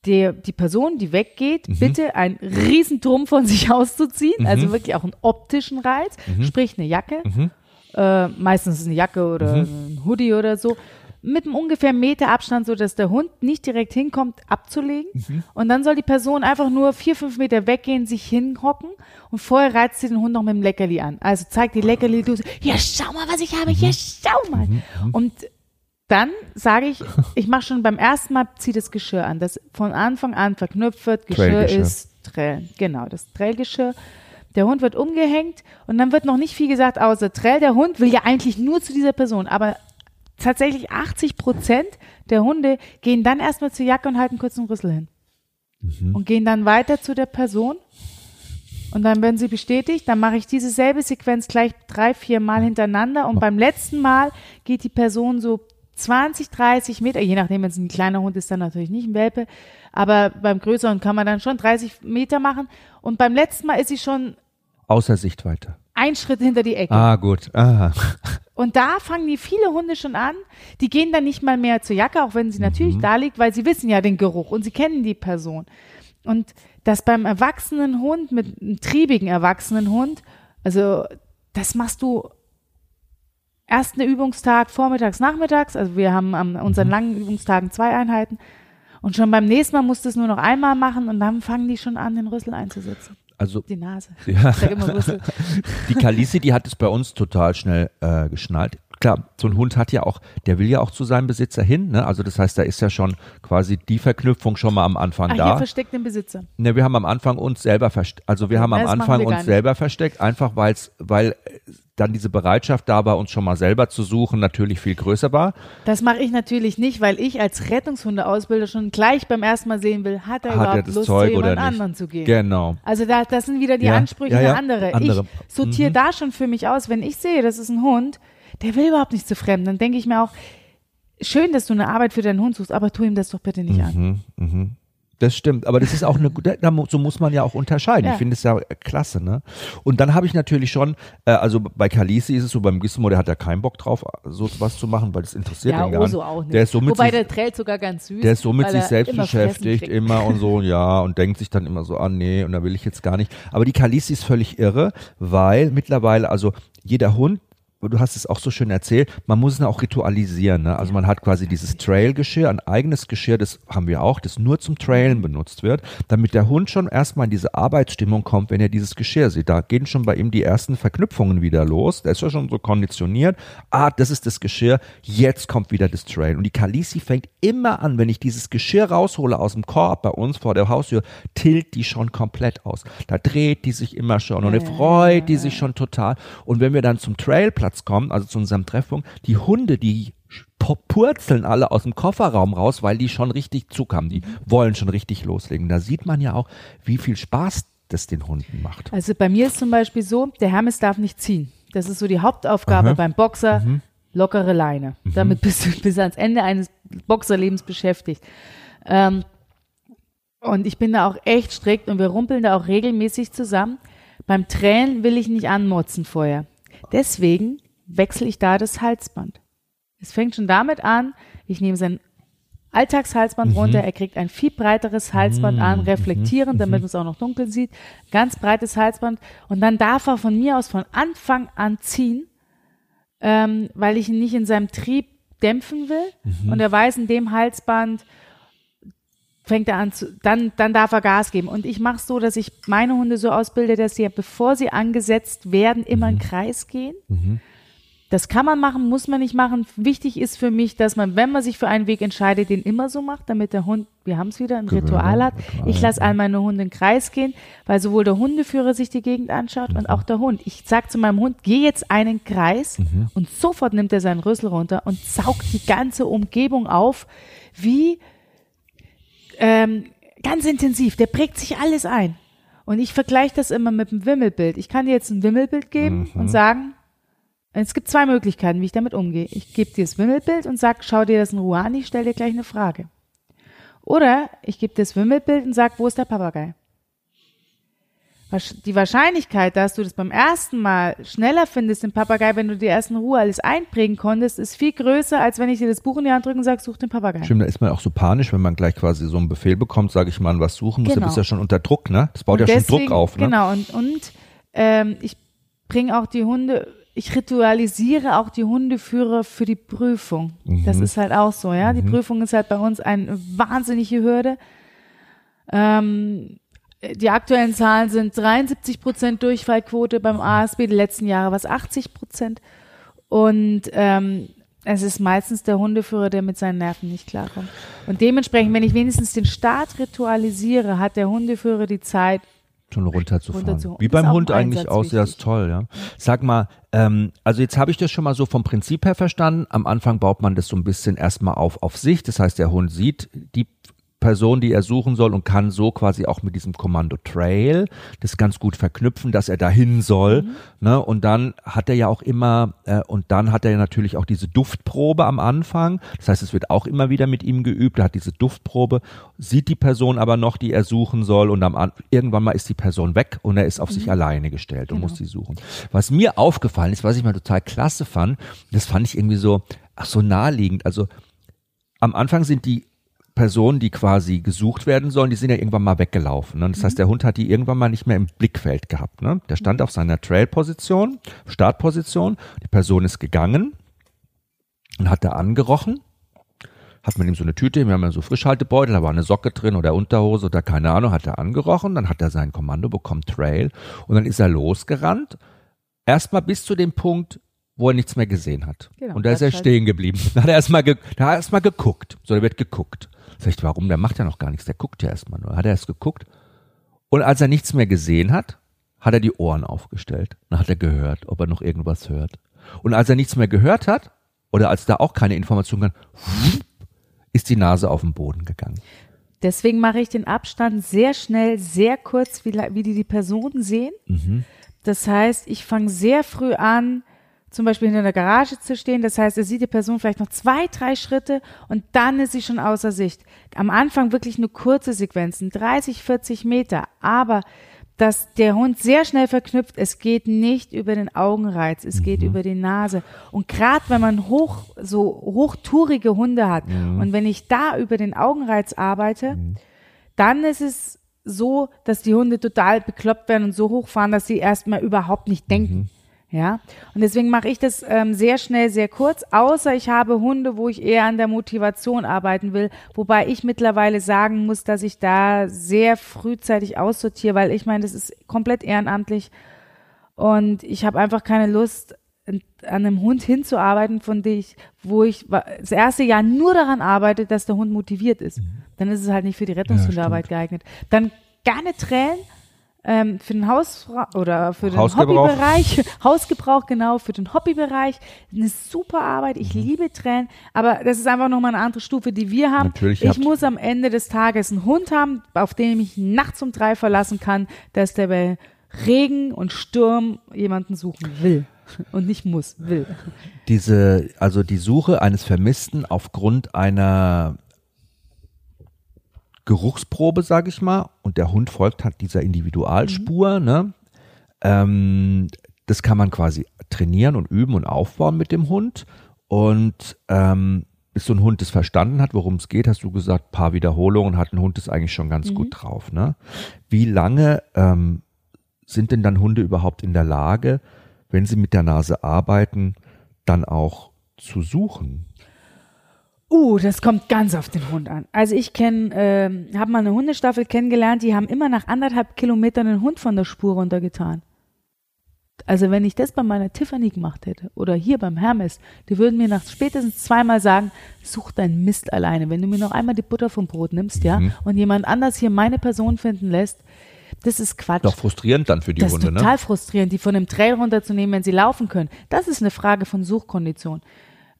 die, die Person, die weggeht, mhm. bitte einen Riesentrum von sich auszuziehen, mhm. also wirklich auch einen optischen Reiz, mhm. sprich eine Jacke, mhm. äh, meistens eine Jacke oder mhm. ein Hoodie oder so, mit einem ungefähr Meter Abstand, so dass der Hund nicht direkt hinkommt, abzulegen. Mhm. Und dann soll die Person einfach nur vier, fünf Meter weggehen, sich hinhocken und vorher reizt sie den Hund noch mit dem Leckerli an. Also zeigt die Leckerli-Dose, ja, schau mal, was ich habe, ja, schau mal. Und dann sage ich, ich mache schon beim ersten Mal, zieh das Geschirr an, das von Anfang an verknüpft wird, Geschirr ist Trail. Genau, das Trailgeschirr. Der Hund wird umgehängt und dann wird noch nicht viel gesagt, außer Trail. Der Hund will ja eigentlich nur zu dieser Person, aber tatsächlich 80 Prozent der Hunde gehen dann erstmal zur Jacke und halten kurz einen Rüssel hin. Und gehen dann weiter zu der Person. Und dann werden sie bestätigt, dann mache ich diese selbe Sequenz gleich drei, vier Mal hintereinander und beim letzten Mal geht die Person so 20, 30 Meter, je nachdem, wenn es ein kleiner Hund ist, dann natürlich nicht ein Welpe, aber beim größeren kann man dann schon 30 Meter machen und beim letzten Mal ist sie schon Außer Sichtweite. Ein Schritt hinter die Ecke. Ah, gut. Ah. Und da fangen die viele Hunde schon an. Die gehen dann nicht mal mehr zur Jacke, auch wenn sie natürlich da liegt, weil sie wissen ja den Geruch und sie kennen die Person. Und das beim erwachsenen Hund, mit einem triebigen erwachsenen Hund, also das machst du ersten Übungstag vormittags, nachmittags. Also wir haben an unseren langen Übungstagen zwei Einheiten. Und schon beim nächsten Mal musst du es nur noch einmal machen und dann fangen die schon an, den Rüssel einzusetzen. Also Die Nase. Ja. Die Kalisi, die hat es bei uns total schnell äh, geschnallt. Klar, so ein Hund hat ja auch, der will ja auch zu seinem Besitzer hin. Ne? Also das heißt, da ist ja schon quasi die Verknüpfung schon mal am Anfang Ach, hier da. versteckt den Besitzer. Ne, wir haben am Anfang uns selber versteckt. Also wir haben am Das Anfang uns selber versteckt, einfach weil's, weil dann diese Bereitschaft da war, uns schon mal selber zu suchen, natürlich viel größer war. Das mache ich natürlich nicht, weil ich als Rettungshundeausbilder schon gleich beim ersten Mal sehen will, hat er Hat er überhaupt das Lust, Zeug zu oder jemand nicht? anderen zu gehen. Genau. Also da, das sind wieder die Ja, Ansprüche ja, ja, der andere. andere. Mhm. Ich sortiere da schon für mich aus, wenn ich sehe, das ist ein Hund, der will überhaupt nicht zu Fremden, dann denke ich mir auch, schön, dass du eine Arbeit für deinen Hund suchst, aber tu ihm das doch bitte nicht an. Das stimmt, aber das ist auch eine da so muss man ja auch unterscheiden. Ja. Ich finde es ja klasse, ne? Und dann habe ich natürlich schon, äh, also bei Kalisi ist es so, beim Gizmo, der hat ja keinen Bock drauf, so was zu machen, weil das interessiert Ja, ihn gar nicht. Oso auch nicht. Der ist so mit Wobei sich, der trält sogar ganz süß. der ist so mit sich selbst immer beschäftigt, immer und so, ja, und denkt sich dann immer so, ah nee, und da will ich jetzt gar nicht. Aber die Kalisi ist völlig irre, weil mittlerweile, also jeder Hund, du hast es auch so schön erzählt, man muss es auch ritualisieren. Ne? Also man hat quasi dieses Trail-Geschirr, ein eigenes Geschirr, das haben wir auch, das nur zum Trailen benutzt wird, damit der Hund schon erstmal in diese Arbeitsstimmung kommt, wenn er dieses Geschirr sieht. Da gehen schon bei ihm die ersten Verknüpfungen wieder los. Der ist ja schon so konditioniert. Ah, das ist das Geschirr, jetzt kommt wieder das Trail. Und die Kalisi fängt immer an, wenn ich dieses Geschirr raushole aus dem Korb bei uns vor der Haustür, tilt die schon komplett aus. Da dreht die sich immer schon und freut die sich schon total. Und wenn wir dann zum Trailplatz kommen, also zu unserem Treffpunkt, die Hunde, die pu- purzeln alle aus dem Kofferraum raus, weil die schon richtig Zug haben. Die wollen schon richtig loslegen. Da sieht man ja auch, wie viel Spaß das den Hunden macht. Also bei mir ist zum Beispiel so, der Hermes darf nicht ziehen. Das ist so die Hauptaufgabe beim Boxer. Mhm. Lockere Leine. Damit bist du bis ans Ende eines Boxerlebens beschäftigt. Ähm, und ich bin da auch echt strikt und wir rumpeln da auch regelmäßig zusammen. Beim Tränen will ich nicht anmotzen vorher. Deswegen wechsle ich da das Halsband. Es fängt schon damit an, ich nehme sein Alltagshalsband runter, er kriegt ein viel breiteres Halsband an, reflektierend, damit man es auch noch dunkel sieht, ganz breites Halsband. Und dann darf er von mir aus von Anfang an ziehen, ähm, weil ich ihn nicht in seinem Trieb dämpfen will. Und er weiß, in dem Halsband fängt er an zu, dann, dann darf er Gas geben. Und ich mache es so, dass ich meine Hunde so ausbilde, dass sie, bevor sie angesetzt werden, immer einen Kreis gehen. Das kann man machen, muss man nicht machen. Wichtig ist für mich, dass man, wenn man sich für einen Weg entscheidet, den immer so macht, damit der Hund, wir haben es wieder, ein Ritual hat. Ich lasse all meine Hunde in den Kreis gehen, weil sowohl der Hundeführer sich die Gegend anschaut und auch der Hund. Ich sag zu meinem Hund, geh jetzt einen Kreis und sofort nimmt er seinen Rüssel runter und saugt die ganze Umgebung auf, wie ähm, ganz intensiv. Der prägt sich alles ein. Und ich vergleiche das immer mit einem Wimmelbild. Ich kann dir jetzt ein Wimmelbild geben und sagen, es gibt zwei Möglichkeiten, wie ich damit umgehe. Ich gebe dir das Wimmelbild und sag, schau dir das in Ruhe an, ich stelle dir gleich eine Frage. Oder ich gebe dir das Wimmelbild und sag, wo ist der Papagei? Die Wahrscheinlichkeit, dass du das beim ersten Mal schneller findest, den Papagei, wenn du dir erst in Ruhe alles einprägen konntest, ist viel größer, als wenn ich dir das Buch in die Hand drücke und sag, such den Papagei. Stimmt, da ist man auch so panisch, wenn man gleich quasi so einen Befehl bekommt, sage ich mal, was suchen muss. Genau. Du bist ja schon unter Druck, ne? Das baut Und ja schon deswegen- Druck auf, ne? Genau, und, und ähm, ich bringe auch die Hunde, ich ritualisiere auch die Hundeführer für die Prüfung. Mhm. Das ist halt auch so, ja. Die mhm. Prüfung ist halt bei uns eine wahnsinnige Hürde. Ähm, die aktuellen Zahlen sind 73 Prozent Durchfallquote beim ASB, die letzten Jahre war es 80 Prozent. Und ähm, es ist meistens der Hundeführer, der mit seinen Nerven nicht klarkommt. Und dementsprechend, wenn ich wenigstens den Start ritualisiere, hat der Hundeführer die Zeit, schon runterzufahren. Runter Wie beim Hund eigentlich aus, ja, ist toll, ja. Sag mal, ähm, also jetzt habe ich das schon mal so vom Prinzip her verstanden. Am Anfang baut man das so ein bisschen erstmal auf, auf sich. Das heißt, der Hund sieht die Person, die er suchen soll und kann so quasi auch mit diesem Kommando Trail das ganz gut verknüpfen, dass er dahin soll. Mhm. Ne? Und dann hat er ja auch immer, äh, und dann hat er ja natürlich auch diese Duftprobe am Anfang. Das heißt, es wird auch immer wieder mit ihm geübt. Er hat diese Duftprobe, sieht die Person aber noch, die er suchen soll. Und am, irgendwann mal ist die Person weg und er ist auf mhm. sich alleine gestellt und genau. muss die suchen. Was mir aufgefallen ist, was ich mal total klasse fand, das fand ich irgendwie so, ach so naheliegend. Also am Anfang sind die Personen, die quasi gesucht werden sollen, die sind ja irgendwann mal weggelaufen. Ne? Das heißt, mhm. der Hund hat die irgendwann mal nicht mehr im Blickfeld gehabt. Ne? Der stand auf seiner Trail-Position, Startposition. Die Person ist gegangen und hat da angerochen. Hat mit ihm so eine Tüte, wir haben ja so Frischhaltebeutel, da war eine Socke drin oder Unterhose oder keine Ahnung, hat er angerochen, dann hat er sein Kommando bekommen, Trail, und dann ist er losgerannt. Erstmal bis zu dem Punkt, wo er nichts mehr gesehen hat. Genau, und da ist er stehen geblieben. Da hat er erstmal ge erst geguckt. So, da wird geguckt. Sag ich, warum? Der macht ja noch gar nichts. Der guckt ja erstmal nur. Hat er erst geguckt. Und als er nichts mehr gesehen hat, hat er die Ohren aufgestellt. Dann hat er gehört, ob er noch irgendwas hört. Und als er nichts mehr gehört hat, oder als da auch keine Information kam, ist die Nase auf den Boden gegangen. Deswegen mache ich den Abstand sehr schnell, sehr kurz, wie, wie die die Personen sehen. Mhm. Das heißt, ich fange sehr früh an, zum Beispiel hinter der Garage zu stehen. Das heißt, er sieht die Person vielleicht noch zwei, drei Schritte und dann ist sie schon außer Sicht. Am Anfang wirklich nur kurze Sequenzen, 30, 40 Meter. Aber dass der Hund sehr schnell verknüpft, es geht nicht über den Augenreiz, es mhm. geht über die Nase. Und gerade wenn man hoch, so hochtourige Hunde hat mhm. und wenn ich da über den Augenreiz arbeite, mhm. dann ist es so, dass die Hunde total bekloppt werden und so hochfahren, dass sie erstmal überhaupt nicht denken. Ja, und deswegen mache ich das ähm, sehr schnell, sehr kurz, außer ich habe Hunde, wo ich eher an der Motivation arbeiten will, wobei ich mittlerweile sagen muss, dass ich da sehr frühzeitig aussortiere, weil ich meine, das ist komplett ehrenamtlich und ich habe einfach keine Lust, an einem Hund hinzuarbeiten, von dem ich, wo ich das erste Jahr nur daran arbeite, dass der Hund motiviert ist. Mhm. Dann ist es halt nicht für die Rettungshundearbeit ja, geeignet. Dann gerne tränen, ähm, für den Haus oder für den Hobbybereich, Hausgebrauch genau, für den Hobbybereich, eine super Arbeit. Ich mhm. liebe Tränen, aber das ist einfach nochmal eine andere Stufe, die wir haben. Natürlich ich muss am Ende des Tages einen Hund haben, auf den ich nachts um drei verlassen kann, dass der bei Regen und Sturm jemanden suchen will und nicht muss, will. Diese, also die Suche eines Vermissten aufgrund einer Geruchsprobe, sage ich mal, und der Hund folgt halt dieser Individualspur. Mhm. Ne? Ähm, das kann man quasi trainieren und üben und aufbauen mit dem Hund. Und ähm, bis so ein Hund das verstanden hat, worum es geht, hast du gesagt, paar Wiederholungen hat ein Hund das eigentlich schon ganz mhm. gut drauf. Ne? Wie lange ähm, sind denn dann Hunde überhaupt in der Lage, wenn sie mit der Nase arbeiten, dann auch zu suchen? Uh, das kommt ganz auf den Hund an. Also ich kenne, äh, habe mal eine Hundestaffel kennengelernt, die haben immer nach anderthalb Kilometern einen Hund von der Spur runtergetan. Also wenn ich das bei meiner Tiffany gemacht hätte oder hier beim Hermes, die würden mir nach spätestens zweimal sagen, such deinen Mist alleine. Wenn du mir noch einmal die Butter vom Brot nimmst, ja, mhm. und jemand anders hier meine Person finden lässt, das ist Quatsch. Doch frustrierend dann für die das Hunde, ne? Das ist total frustrierend, die von einem Trail runterzunehmen, wenn sie laufen können. Das ist eine Frage von Suchkondition.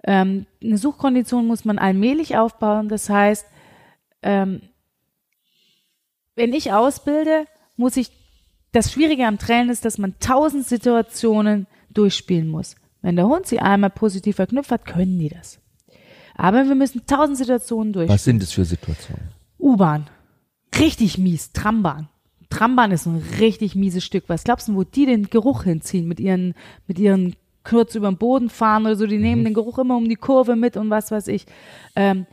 Ähm, eine Suchkondition muss man allmählich aufbauen. Das heißt, ähm, wenn ich ausbilde, muss ich, das Schwierige am Trailen ist, dass man tausend Situationen durchspielen muss. Wenn der Hund sie einmal positiv verknüpft hat, können die das. Aber wir müssen tausend Situationen durchspielen. Was sind das für Situationen? U-Bahn. Richtig mies. Trambahn. Trambahn ist ein richtig mieses Stück. Was glaubst du, wo die den Geruch hinziehen mit ihren, mit ihren kurz über den Boden fahren oder so, die nehmen mhm. den Geruch immer um die Kurve mit und was weiß ich. Ähm,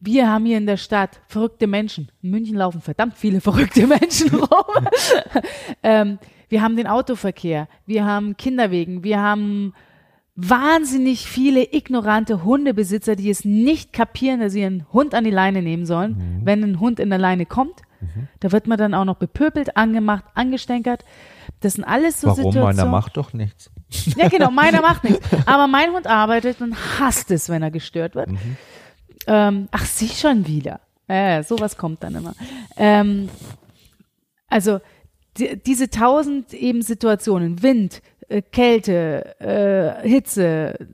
wir haben hier in der Stadt verrückte Menschen. In München laufen verdammt viele verrückte Menschen rum. ähm, wir haben den Autoverkehr, wir haben Kinderwegen, wir haben wahnsinnig viele ignorante Hundebesitzer, die es nicht kapieren, dass sie einen Hund an die Leine nehmen sollen, mhm. wenn ein Hund in der Leine kommt. Mhm. Da wird man dann auch noch bepöbelt, angemacht, angestenkert. Das sind alles so Warum? Situationen. Meiner macht doch nichts. Ja, genau, meiner macht nichts. Aber mein Hund arbeitet und hasst es, wenn er gestört wird. Mhm. Ähm, ach, sie schon wieder. Äh, sowas kommt dann immer. Ähm, also die, diese tausend eben Situationen, Wind, äh, Kälte, äh, Hitze,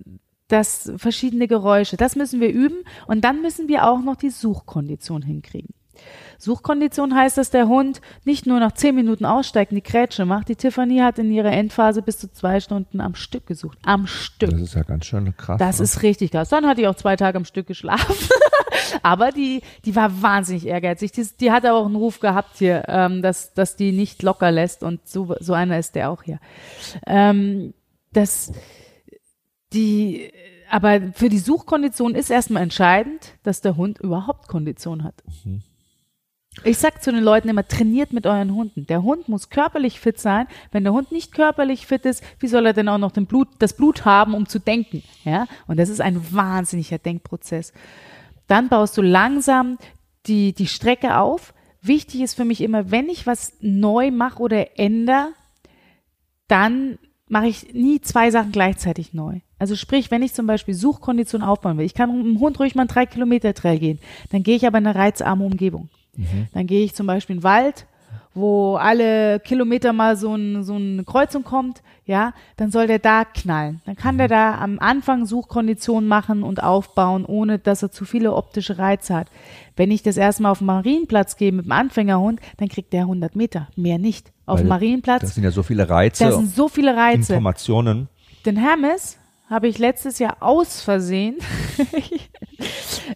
das verschiedene Geräusche, das müssen wir üben und dann müssen wir auch noch die Suchkondition hinkriegen. Suchkondition heißt, dass der Hund nicht nur nach zehn Minuten aussteigt und die Krätsche macht. Die Tiffany hat in ihrer Endphase bis zu zwei Stunden am Stück gesucht. Am Stück. Das ist ja ganz schön krass. Das ne? ist richtig krass. Dann hatte ich auch zwei Tage am Stück geschlafen. Aber die, die war wahnsinnig ehrgeizig. Die, die hat auch einen Ruf gehabt hier, ähm, dass, dass die nicht locker lässt. Und so, so einer ist der auch hier. Ähm, das, die, aber für die Suchkondition ist erstmal entscheidend, dass der Hund überhaupt Kondition hat. Mhm. Ich sag zu den Leuten immer, trainiert mit euren Hunden. Der Hund muss körperlich fit sein. Wenn der Hund nicht körperlich fit ist, wie soll er denn auch noch Blut, das Blut haben, um zu denken? Ja? Und das ist ein wahnsinniger Denkprozess. Dann baust du langsam die, die Strecke auf. Wichtig ist für mich immer, wenn ich was neu mache oder ändere, dann mache ich nie zwei Sachen gleichzeitig neu. Also sprich, wenn ich zum Beispiel Suchkondition aufbauen will, ich kann mit dem Hund ruhig mal einen drei Kilometer Trail gehen, dann gehe ich aber in eine reizarme Umgebung. Mhm. Dann gehe ich zum Beispiel in den Wald, wo alle Kilometer mal so, ein, so eine Kreuzung kommt, ja, dann soll der da knallen. Dann kann der mhm. da am Anfang Suchkonditionen machen und aufbauen, ohne dass er zu viele optische Reize hat. Wenn ich das erstmal auf den Marienplatz gehe mit dem Anfängerhund, dann kriegt der 100 Meter, mehr nicht. Auf dem Marienplatz. Das sind ja so viele Reize. Das sind so viele Reize. Informationen. Den Hermes habe ich letztes Jahr aus Versehen,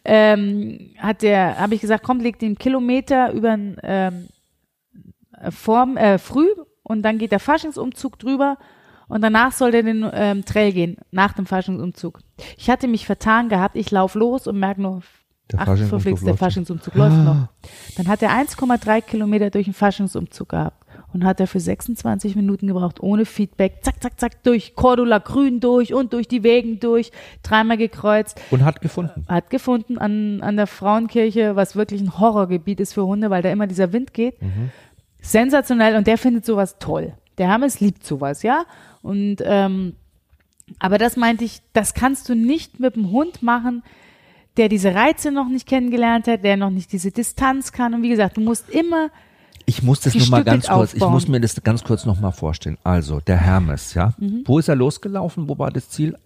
ähm, hat der, habe ich gesagt, komm, leg den Kilometer über ähm, Form, äh, früh und dann geht der Faschingsumzug drüber und danach soll der den ähm, Trail gehen, nach dem Faschingsumzug. Ich hatte mich vertan gehabt, ich lauf los und merke nur, der ach, verflixt, der Faschingsumzug läuft noch. Dann hat er 1,3 Kilometer durch den Faschingsumzug gehabt und hat er für 26 Minuten gebraucht, ohne Feedback, zack, zack, zack, durch Cordula Grün durch und durch die Wegen durch, dreimal gekreuzt. Und hat gefunden. Hat gefunden an, an der Frauenkirche, was wirklich ein Horrorgebiet ist für Hunde, weil da immer dieser Wind geht. Mhm. Sensationell und der findet sowas toll. Der Hermes liebt sowas, ja. Und ähm, aber das meinte ich, das kannst du nicht mit dem Hund machen, der diese Reize noch nicht kennengelernt hat, der noch nicht diese Distanz kann. Und wie gesagt, du musst immer ich muss das nur mal ganz kurz, ich muss mir das ganz kurz noch mal vorstellen. Also, der Hermes, ja. Mhm. Wo ist er losgelaufen? Wo war das Ziel?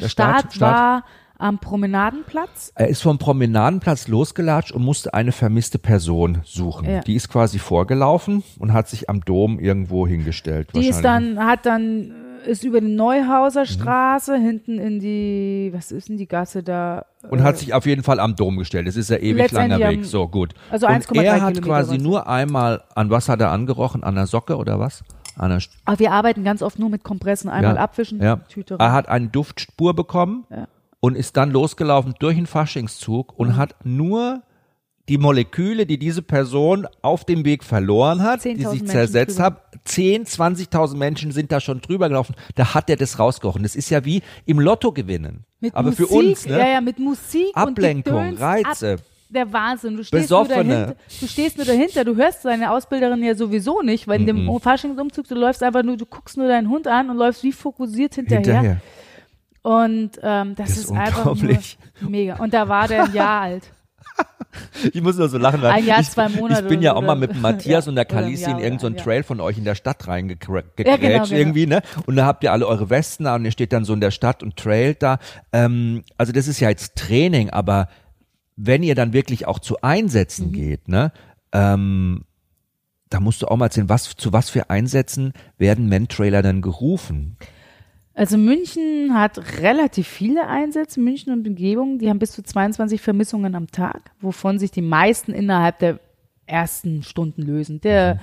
Der Start, Start, Start war am Promenadenplatz. Er ist vom Promenadenplatz losgelatscht und musste eine vermisste Person suchen. Ja. Die ist quasi vorgelaufen und hat sich am Dom irgendwo hingestellt. Die ist dann, hat dann ist über die Neuhauser mhm. Straße mhm. hinten in die, was ist denn die Gasse da? Und hat sich auf jeden Fall am Dom gestellt. Das ist ja ewig langer Weg. So gut. Also und er hat quasi nur einmal, an was hat er angerochen? An der Socke oder was? An der Aber wir arbeiten ganz oft nur mit Kompressen. Einmal ja, abwischen, ja. Tüte rein. Er hat eine Duftspur bekommen ja. und ist dann losgelaufen durch den Faschingszug und mhm. hat nur die Moleküle, die diese Person auf dem Weg verloren hat, die sich zersetzt hat, 10, 20.000 Menschen sind da schon drüber gelaufen, da hat er das rausgerochen. Das ist ja wie im Lotto gewinnen. Mit Aber Musik, für uns, ne? Ja, ja, mit Musik Ablenkung, Reize. Ab der Wahnsinn. Du stehst, nur dahinter, du stehst nur dahinter, du hörst deine Ausbilderin ja sowieso nicht, weil in dem mm -mm. Faschingsumzug, du läufst einfach nur, du guckst nur deinen Hund an und läufst wie fokussiert hinterher. hinterher. Und ähm, das, das ist, ist einfach nur mega. Und da war der ein Jahr alt. ich muss nur so lachen. Ein Jahr, zwei Monate. Ich bin ja auch mal mit Matthias ja, und der Kalisi in irgendeinen so Trail von euch in der Stadt reingekrätscht ja, genau, genau. irgendwie, ne? Und da habt ihr alle eure Westen an und ihr steht dann so in der Stadt und trailt da. Ähm, also das ist ja jetzt Training, aber wenn ihr dann wirklich auch zu Einsätzen mhm. geht, ne? Ähm, da musst du auch mal erzählen, was, zu was für Einsätzen werden Men-Trailer dann gerufen? Also München hat relativ viele Einsätze, München und Umgebung, die haben bis zu 22 Vermissungen am Tag, wovon sich die meisten innerhalb der ersten Stunden lösen. Der, mhm.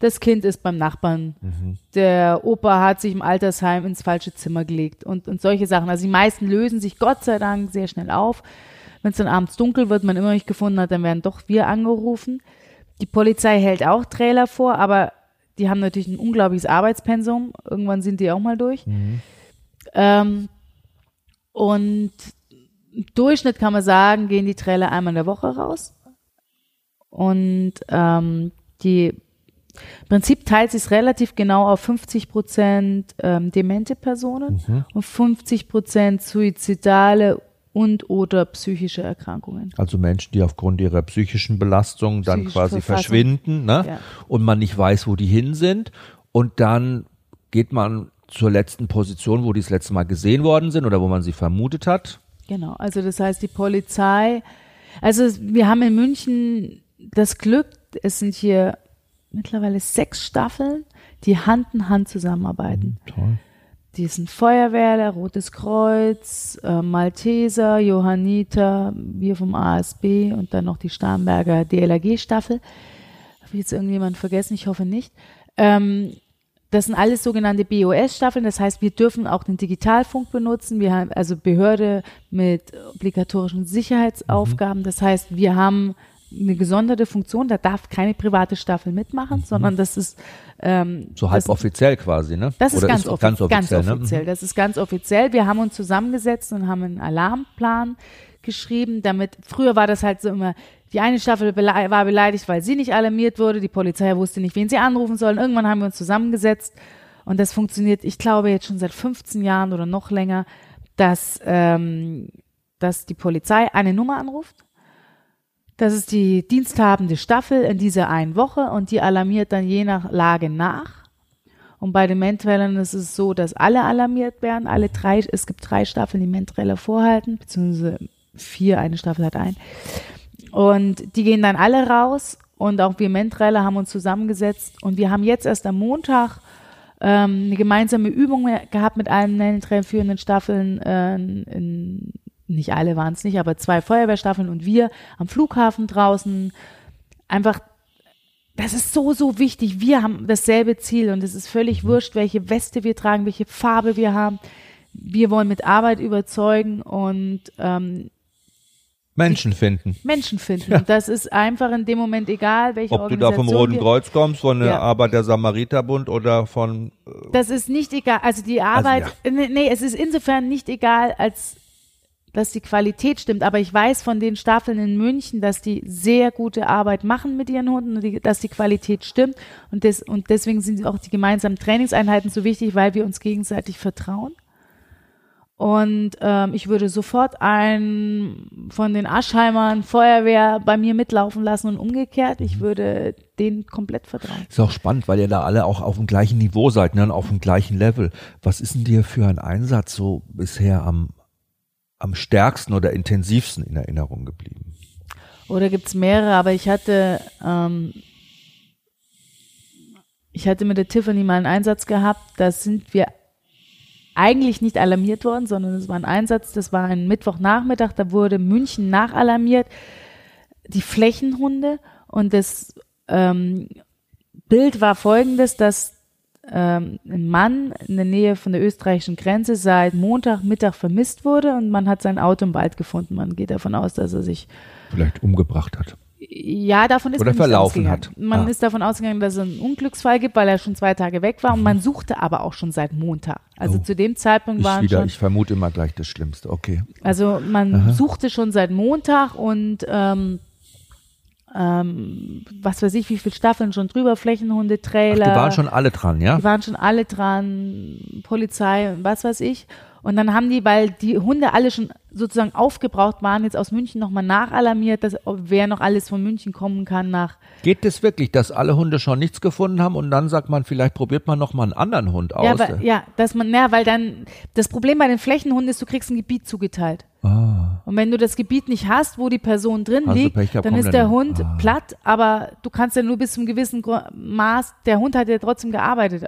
Das Kind ist beim Nachbarn, mhm. der Opa hat sich im Altersheim ins falsche Zimmer gelegt und, und solche Sachen. Also die meisten lösen sich Gott sei Dank sehr schnell auf. Wenn es dann abends dunkel wird, man immer nicht gefunden hat, dann werden doch wir angerufen. Die Polizei hält auch Trailer vor, aber die haben natürlich ein unglaubliches Arbeitspensum. Irgendwann sind die auch mal durch. Ähm, und im Durchschnitt kann man sagen, gehen die Träller einmal in der Woche raus. Und ähm, die im Prinzip teilt sich relativ genau auf 50 Prozent ähm, demente Personen und 50 Prozent suizidale und oder psychische Erkrankungen. Also Menschen, die aufgrund ihrer psychischen Belastung dann Psychische quasi Verfassung. verschwinden ne? Ja. und man nicht weiß, wo die hin sind. Und dann geht man zur letzten Position, wo die das letzte Mal gesehen worden sind oder wo man sie vermutet hat. Genau, also das heißt, die Polizei, also wir haben in München das Glück, es sind hier mittlerweile sechs Staffeln, die Hand in Hand zusammenarbeiten. Toll. Die sind Feuerwehr, Rotes Kreuz, äh, Malteser, Johanniter, wir vom ASB und dann noch die Starnberger DLRG-Staffel. Habe ich jetzt irgendjemand vergessen? Ich hoffe nicht. Ähm, das sind alles sogenannte BOS-Staffeln, das heißt, wir dürfen auch den Digitalfunk benutzen. Wir haben also Behörde mit obligatorischen Sicherheitsaufgaben. Das heißt, wir haben eine gesonderte Funktion, da darf keine private Staffel mitmachen, sondern das ist ähm, So halb offiziell quasi, ne? das ist ganz, auch offi ganz offiziell. ganz offiziell. Ne? Das ist ganz offiziell. Wir haben uns zusammengesetzt und haben einen Alarmplan geschrieben, damit früher war das halt so immer, die eine Staffel bele war beleidigt, weil sie nicht alarmiert wurde, die Polizei wusste nicht, wen sie anrufen sollen. Irgendwann haben wir uns zusammengesetzt und das funktioniert, ich glaube, jetzt schon seit 15 Jahren oder noch länger, dass, ähm, dass die Polizei eine Nummer anruft. Das ist die diensthabende Staffel in dieser einen Woche und die alarmiert dann je nach Lage nach. Und bei den Mentrellern ist es so, dass alle alarmiert werden. Alle drei, es gibt drei Staffeln, die Mentreller vorhalten, beziehungsweise vier, eine Staffel hat ein. Und die gehen dann alle raus und auch wir Mentreller haben uns zusammengesetzt und wir haben jetzt erst am Montag ähm, eine gemeinsame Übung gehabt mit allen Mentrell führenden Staffeln. Äh, in, nicht alle waren es nicht, aber zwei Feuerwehrstaffeln und wir am Flughafen draußen. Einfach das ist so, so wichtig. Wir haben dasselbe Ziel und es ist völlig wurscht, welche Weste wir tragen, welche Farbe wir haben. Wir wollen mit Arbeit überzeugen und ähm, Menschen finden. Menschen finden. Und das ist einfach in dem Moment egal, welche Ob du da vom Roten Kreuz kommst, von der Ja. Arbeit der Samariterbund oder von Das ist nicht egal. Also die Arbeit, nee, nee, es ist insofern nicht egal, als dass die Qualität stimmt. Aber ich weiß von den Staffeln in München, dass die sehr gute Arbeit machen mit ihren Hunden und die, dass die Qualität stimmt. Und, des, und deswegen sind auch die gemeinsamen Trainingseinheiten so wichtig, weil wir uns gegenseitig vertrauen. Und ähm, ich würde sofort einen von den Aschheimern Feuerwehr bei mir mitlaufen lassen und umgekehrt. Ich würde denen komplett vertrauen. Ist auch spannend, weil ihr da alle auch auf dem gleichen Niveau seid, ne, auf dem gleichen Level. Was ist denn dir für ein Einsatz so bisher am, am stärksten oder intensivsten in Erinnerung geblieben? Oder gibt's mehrere, aber ich hatte, ähm, ich hatte mit der Tiffany mal einen Einsatz gehabt, da sind wir eigentlich nicht alarmiert worden, sondern es war ein Einsatz, das war ein Mittwochnachmittag, da wurde München nachalarmiert, die Flächenhunde und das ähm, Bild war folgendes, dass ähm, ein Mann in der Nähe von der österreichischen Grenze seit Montagmittag vermisst wurde und man hat sein Auto im Wald gefunden. Man geht davon aus, dass er sich Vielleicht umgebracht hat. ja, davon ist Oder man verlaufen hat. Man Ah. ist davon ausgegangen, dass es einen Unglücksfall gibt, weil er schon zwei Tage weg war und man suchte aber auch schon seit Montag. Also Oh. zu dem Zeitpunkt waren wieder, schon, ich vermute immer gleich das Schlimmste. Okay. also man suchte schon seit Montag und ähm, ähm, was weiß ich, wie viele Staffeln schon drüber, Flächenhunde, Ach, Trailer. die waren schon alle dran, ja? Die waren schon alle dran, Polizei was weiß ich. Und dann haben die, weil die Hunde alle schon sozusagen aufgebraucht waren, jetzt aus München nochmal nachalarmiert, dass wer noch alles von München kommen kann nach. Geht es wirklich, dass alle Hunde schon nichts gefunden haben und dann sagt man, vielleicht probiert man noch mal einen anderen Hund aus? Ja, weil, ja, dass man, ja, weil dann das Problem bei den Flächenhunden ist, du kriegst ein Gebiet zugeteilt. Ah, Und wenn du das Gebiet nicht hast, wo die Person drin du liegt, gehabt, dann ist der. Hund Ah. platt, aber du kannst ja nur bis zum gewissen Maß, der Hund hat ja trotzdem gearbeitet.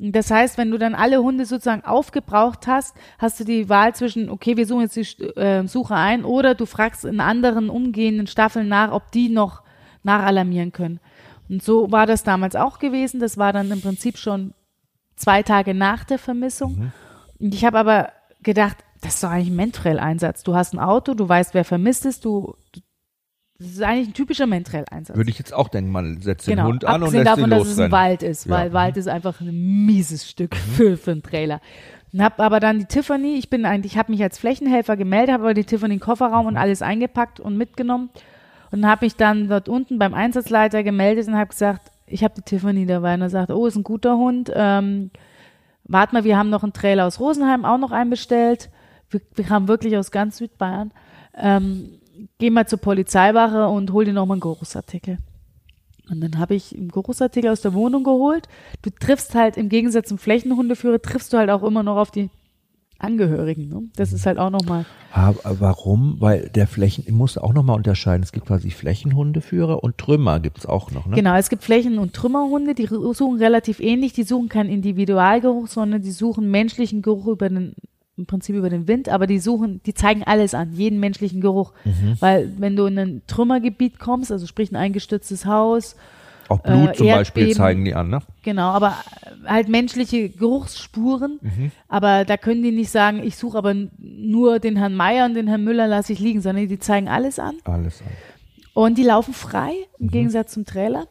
Das heißt, wenn du dann alle Hunde sozusagen aufgebraucht hast, hast du die Wahl zwischen, okay, wir suchen jetzt die äh, Suche ein, oder du fragst in anderen umgehenden Staffeln nach, ob die noch nachalarmieren können. Und so war das damals auch gewesen. Das war dann im Prinzip schon zwei Tage nach der Vermissung. Und ich habe aber gedacht, das ist doch eigentlich ein Mentrell-Einsatz. Du hast ein Auto, du weißt, wer vermisst ist, du, Das ist eigentlich ein typischer Mentrell-Einsatz. Würde ich jetzt auch denken, man setzt den Genau, Hund an und abgesehen lässt davon, ihn dass es ein. Wald ist, weil Ja. Mhm. Wald ist einfach ein mieses Stück für, für einen Trailer. Und hab aber dann die Tiffany, ich bin eigentlich, ich habe mich als Flächenhelfer gemeldet, habe aber die Tiffany in den Kofferraum Mhm. und alles eingepackt und mitgenommen und habe mich dann dort unten beim Einsatzleiter gemeldet und habe gesagt, ich habe die Tiffany dabei und er sagt, oh, ist ein guter Hund, ähm, warte mal, wir haben noch einen Trailer aus Rosenheim auch noch einbestellt. Wir, wir haben wirklich aus ganz Südbayern. Ähm, geh mal zur Polizeiwache und hol dir nochmal einen Geruchsartikel. Und dann habe ich einen Geruchsartikel aus der Wohnung geholt. Du triffst halt im Gegensatz zum Flächenhundeführer, triffst du halt auch immer noch auf die Angehörigen. Ne? Das ist halt auch nochmal. Aber warum? Weil der Flächen, ich muss auch nochmal unterscheiden. Es gibt quasi Flächenhundeführer und Trümmer gibt es auch noch, ne? Genau, es gibt Flächen- und Trümmerhunde, die suchen relativ ähnlich. Die suchen keinen Individualgeruch, sondern die suchen menschlichen Geruch über den, im Prinzip über den Wind, aber die suchen, die zeigen alles an, jeden menschlichen Geruch. Weil wenn du in ein Trümmergebiet kommst, also sprich ein eingestürztes Haus, Auch Blut äh, zum Beispiel zeigen die an, ne? Genau, aber halt menschliche Geruchsspuren. Aber da können die nicht sagen, ich suche aber nur den Herrn Meier und den Herrn Müller lasse ich liegen, sondern die zeigen alles an. Alles an. Und die laufen frei, im Gegensatz zum Trailer.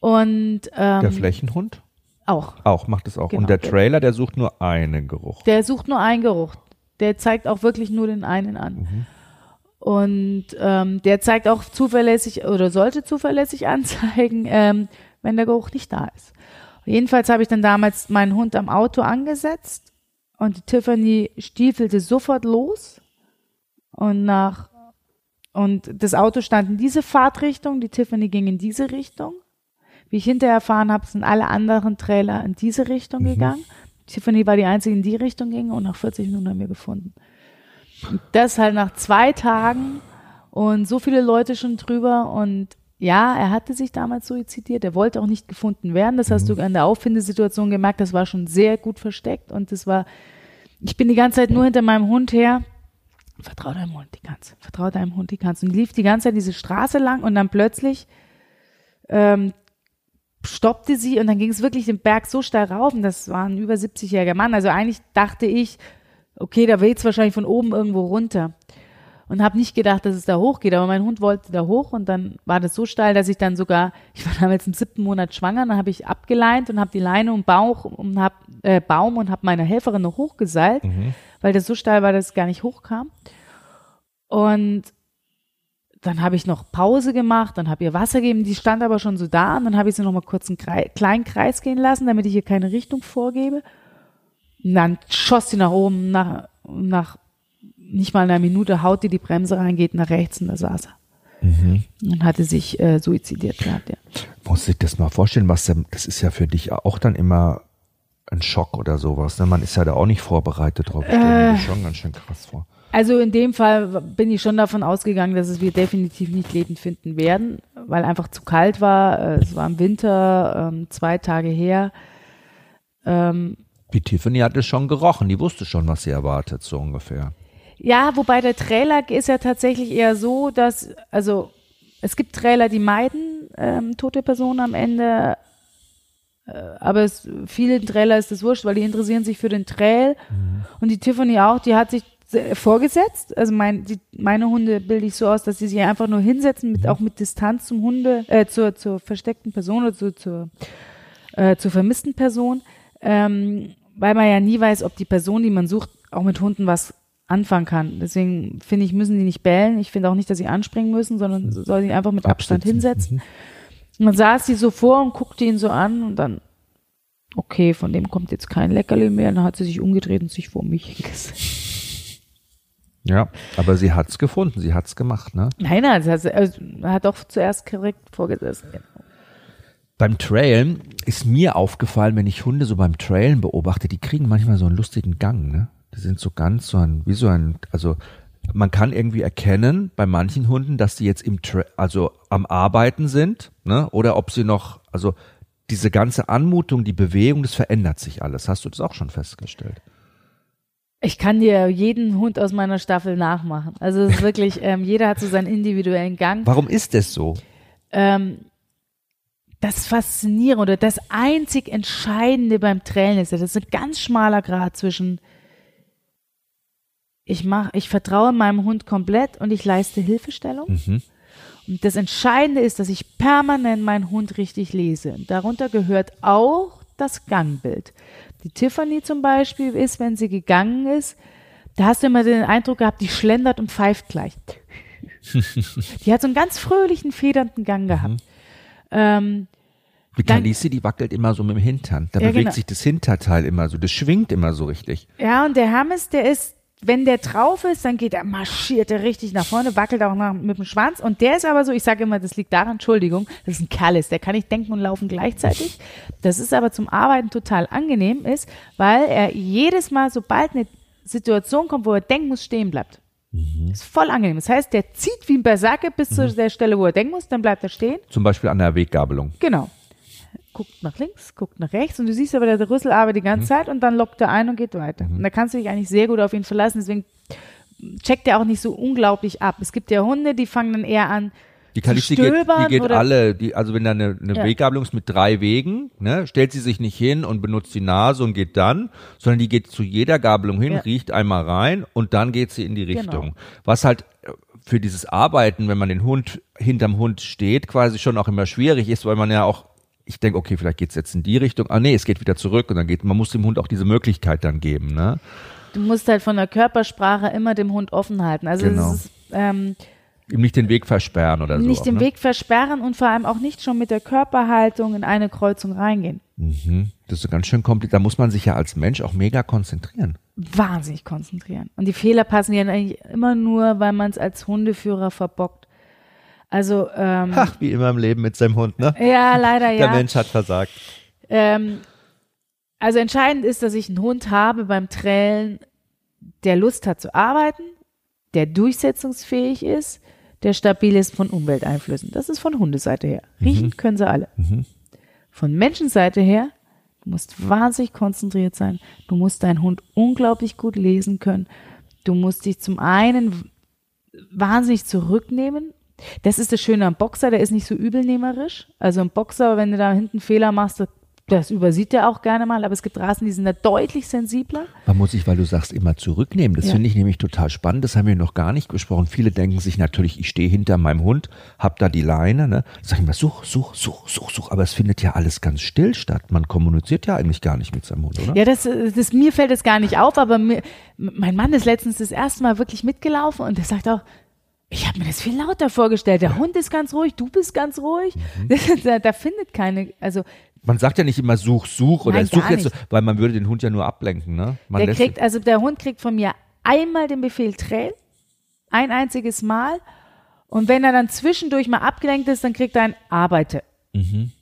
Und ähm, Der Flächenhund auch. auch, macht es auch. Genau, und der Trailer, der sucht nur einen Geruch. Der sucht nur einen Geruch. Der zeigt auch wirklich nur den einen an. Und ähm, der zeigt auch zuverlässig oder sollte zuverlässig anzeigen, ähm, wenn der Geruch nicht da ist. Jedenfalls habe ich dann damals meinen Hund am Auto angesetzt und die Tiffany stiefelte sofort los und nach und das Auto stand in diese Fahrtrichtung, die Tiffany ging in diese Richtung. Wie ich hinterher erfahren habe, sind alle anderen Trailer in diese Richtung gegangen. Tiffany war die einzige, die in die Richtung ging und nach 40 Minuten haben wir gefunden. Und das halt nach zwei Tagen und so viele Leute schon drüber und ja, er hatte sich damals suizidiert, er wollte auch nicht gefunden werden. Das hast du an der Auffindesituation gemerkt, das war schon sehr gut versteckt und das war, ich bin die ganze Zeit nur hinter meinem Hund her. Vertrau deinem Hund, die kannst. Vertrau deinem Hund, die kannst. Und lief die ganze Zeit diese Straße lang und dann plötzlich ähm, stoppte sie und dann ging es wirklich den Berg so steil rauf und das war ein über 70-jähriger Mann. Also eigentlich dachte ich, okay, da weht's wahrscheinlich von oben irgendwo runter. Und habe nicht gedacht, dass es da hochgeht, aber mein Hund wollte da hoch und dann war das so steil, dass ich dann sogar, ich war damals im siebten Monat schwanger, dann habe ich abgeleint und habe die Leine um Bauch und hab, äh, Baum und habe meine Helferin noch hochgeseilt, weil das so steil war, dass es gar nicht hochkam. Und dann habe ich noch Pause gemacht, dann habe ihr Wasser gegeben, die stand aber schon so da und dann habe ich sie noch mal kurz einen Krei kleinen Kreis gehen lassen, damit ich ihr keine Richtung vorgebe. Und dann schoss sie nach oben, nach, nach nicht mal einer Minute haut die die Bremse rein, geht nach rechts und da saß er. Und hatte sich äh, suizidiert gehabt, ja. Muss ich das mal vorstellen, was das ist ja für dich auch dann immer ein Schock oder sowas. Ne? Man ist ja da auch nicht vorbereitet drauf. Ich stelle mir Äh. das schon ganz schön krass vor. Also in dem Fall bin ich schon davon ausgegangen, dass es wir definitiv nicht lebend finden werden, weil einfach zu kalt war. Äh, Es war im Winter, ähm, zwei Tage her. Ähm, Die Tiffany hat es schon gerochen, die wusste schon, was sie erwartet, so ungefähr. Ja, wobei der Trailer ist ja tatsächlich eher so, dass, also es gibt Trailer, die meiden ähm, tote Personen am Ende, äh, aber es, vielen Trailer ist das wurscht, weil die interessieren sich für den Trail und die Tiffany auch, die hat sich vorgesetzt, also mein, die, meine Hunde bilde ich so aus, dass sie sich einfach nur hinsetzen, mit, auch mit Distanz zum Hunde, äh, zur, zur versteckten Person oder zu, zur, äh, zur vermissten Person, ähm, weil man ja nie weiß, ob die Person, die man sucht, auch mit Hunden was anfangen kann. Deswegen finde ich, müssen die nicht bellen. Ich finde auch nicht, dass sie anspringen müssen, sondern soll sie einfach mit Abstand Absitzen. hinsetzen. Und dann saß sie so vor und guckte ihn so an und dann, okay, von dem kommt jetzt kein Leckerli mehr. Dann hat sie sich umgedreht und sich vor mich hingesetzt. Ja, aber sie hat's gefunden, sie hat's gemacht, ne? Nein, nein, das hat, also, hat doch zuerst korrekt vorgesessen. Beim Trailen ist mir aufgefallen, wenn ich Hunde so beim Trailen beobachte, die kriegen manchmal so einen lustigen Gang, ne? Die sind so ganz so ein, wie so ein, also man kann irgendwie erkennen bei manchen Hunden, dass die jetzt im, Tra also am Arbeiten sind, ne? Oder ob sie noch, also diese ganze Anmutung, die Bewegung, das verändert sich alles. Hast du das auch schon festgestellt? Ich kann dir jeden Hund aus meiner Staffel nachmachen. Also es ist wirklich, ähm, jeder hat so seinen individuellen Gang. Warum ist das so? ähm, das Faszinierende oder das einzig Entscheidende beim Trailen ist, das ist ein ganz schmaler Grad zwischen ich mach, ich vertraue meinem Hund komplett und ich leiste Hilfestellung Mhm. Und das Entscheidende ist, dass ich permanent meinen Hund richtig lese. Und darunter gehört auch das Gangbild. Die Tiffany zum Beispiel ist, wenn sie gegangen ist, da hast du immer den Eindruck gehabt, die schlendert und pfeift gleich. die hat so einen ganz fröhlichen, federnden Gang gehabt. Mhm. Ähm, die Kalisi, die wackelt immer so mit dem Hintern. Da ja, bewegt genau. sich das Hinterteil immer so. Das schwingt immer so richtig. Ja, und der Hermes, der ist, wenn der drauf ist, dann geht er, marschiert er richtig nach vorne, wackelt auch nach, mit dem Schwanz. Und der ist aber so, ich sage immer, das liegt daran, Entschuldigung, das ist ein Kerl der kann nicht denken und laufen gleichzeitig. Das ist aber zum Arbeiten total angenehm ist, weil er jedes Mal, sobald eine Situation kommt, wo er denken muss, stehen bleibt. Mhm. Ist voll angenehm. Das heißt, der zieht wie ein Berserker bis mhm. zu der Stelle, wo er denken muss, dann bleibt er stehen. Zum Beispiel an der Weggabelung. Genau guckt nach links, guckt nach rechts und du siehst aber, der Rüssel arbeitet die ganze mhm. Zeit und dann lockt er ein und geht weiter. Mhm. Und da kannst du dich eigentlich sehr gut auf ihn verlassen, deswegen checkt er auch nicht so unglaublich ab. Es gibt ja Hunde, die fangen dann eher an, die Kalisti geht, die geht alle, die, also wenn da eine, eine ja. Weggabelung ist mit drei Wegen, ne, stellt sie sich nicht hin und benutzt die Nase und geht dann, sondern die geht zu jeder Gabelung hin, ja. riecht einmal rein und dann geht sie in die genau. Richtung. Genau. Was halt für dieses Arbeiten, wenn man den Hund hinterm Hund steht, quasi schon auch immer schwierig ist, weil man ja auch ich denke, okay, vielleicht geht's jetzt in die Richtung. Ah nee, es geht wieder zurück und dann geht, man muss dem Hund auch diese Möglichkeit dann geben, ne? Du musst halt von der Körpersprache immer dem Hund offen halten. Also genau. es ist, ähm, ihm nicht den Weg versperren oder so. Nicht den ne? Weg versperren und vor allem auch nicht schon mit der Körperhaltung in eine Kreuzung reingehen. Mhm. Das ist ganz schön kompliziert. Da muss man sich ja als Mensch auch mega konzentrieren. Wahnsinnig konzentrieren. Und die Fehler passen ja eigentlich immer nur, weil man es als Hundeführer verbockt. Also ähm, Ach, wie immer im Leben mit seinem Hund, ne? Ja, leider ja. Der Mensch hat versagt. Ähm, also entscheidend ist, dass ich einen Hund habe beim Trällen, der Lust hat zu arbeiten, der durchsetzungsfähig ist, der stabil ist von Umwelteinflüssen. Das ist von Hundeseite her. Riechen mhm. können sie alle. Mhm. Von Menschenseite her, du musst wahnsinnig konzentriert sein. Du musst deinen Hund unglaublich gut lesen können. Du musst dich zum einen wahnsinnig zurücknehmen, das ist das Schöne am Boxer, der ist nicht so übelnehmerisch. Also ein Boxer, wenn du da hinten Fehler machst, das übersieht er auch gerne mal, aber es gibt Rassen, die sind da deutlich sensibler. Man muss sich, weil du sagst, immer zurücknehmen. Das ja. finde ich nämlich total spannend. Das haben wir noch gar nicht gesprochen. Viele denken sich natürlich, ich stehe hinter meinem Hund, hab da die Leine, ne? Sag ich mal, such, such, such, such, such. Aber es findet ja alles ganz still statt. Man kommuniziert ja eigentlich gar nicht mit seinem Hund, oder? Ja, das, das mir fällt es gar nicht auf, aber mir, mein Mann ist letztens das erste Mal wirklich mitgelaufen und der sagt auch, ich habe mir das viel lauter vorgestellt. Der Hund ist ganz ruhig, du bist ganz ruhig. Mhm. da, da, findet keine, also. Man sagt ja nicht immer such, such oder Nein, such jetzt, nicht. weil man würde den Hund ja nur ablenken, ne? Man der kriegt, also der Hund kriegt von mir einmal den Befehl Trail, ein einziges Mal. Und wenn er dann zwischendurch mal abgelenkt ist, dann kriegt er ein Arbeite. Mhm.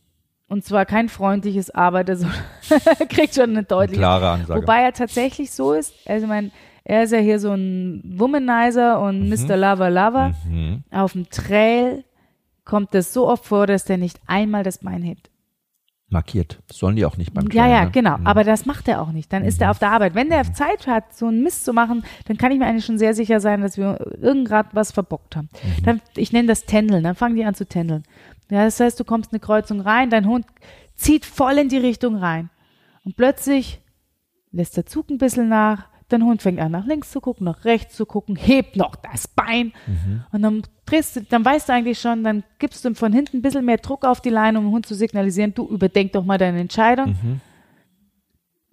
Und zwar kein freundliches Arbeite, sondern kriegt schon eine deutliche. Klare Ansage. Wobei er tatsächlich so ist, also mein, er ist ja hier so ein Womanizer und mhm. Mr. Lover Lover. Mhm. Auf dem Trail kommt es so oft vor, dass der nicht einmal das Bein hebt. Markiert. sollen die auch nicht beim Trail, Ja, ja, ne? genau. Mhm. Aber das macht er auch nicht. Dann ist er mhm. auf der Arbeit. Wenn der mhm. Zeit hat, so einen Mist zu machen, dann kann ich mir eigentlich schon sehr sicher sein, dass wir irgend grad was verbockt haben. Mhm. Dann, ich nenne das Tändeln. Dann fangen die an zu tändeln. Ja, das heißt, du kommst eine Kreuzung rein, dein Hund zieht voll in die Richtung rein. Und plötzlich lässt der Zug ein bisschen nach, Dein Hund fängt an, nach links zu gucken, nach rechts zu gucken, hebt noch das Bein. Mhm. Und dann drehst du, dann weißt du eigentlich schon, dann gibst du ihm von hinten ein bisschen mehr Druck auf die Leine, um dem Hund zu signalisieren, du überdenk doch mal deine Entscheidung. Mhm.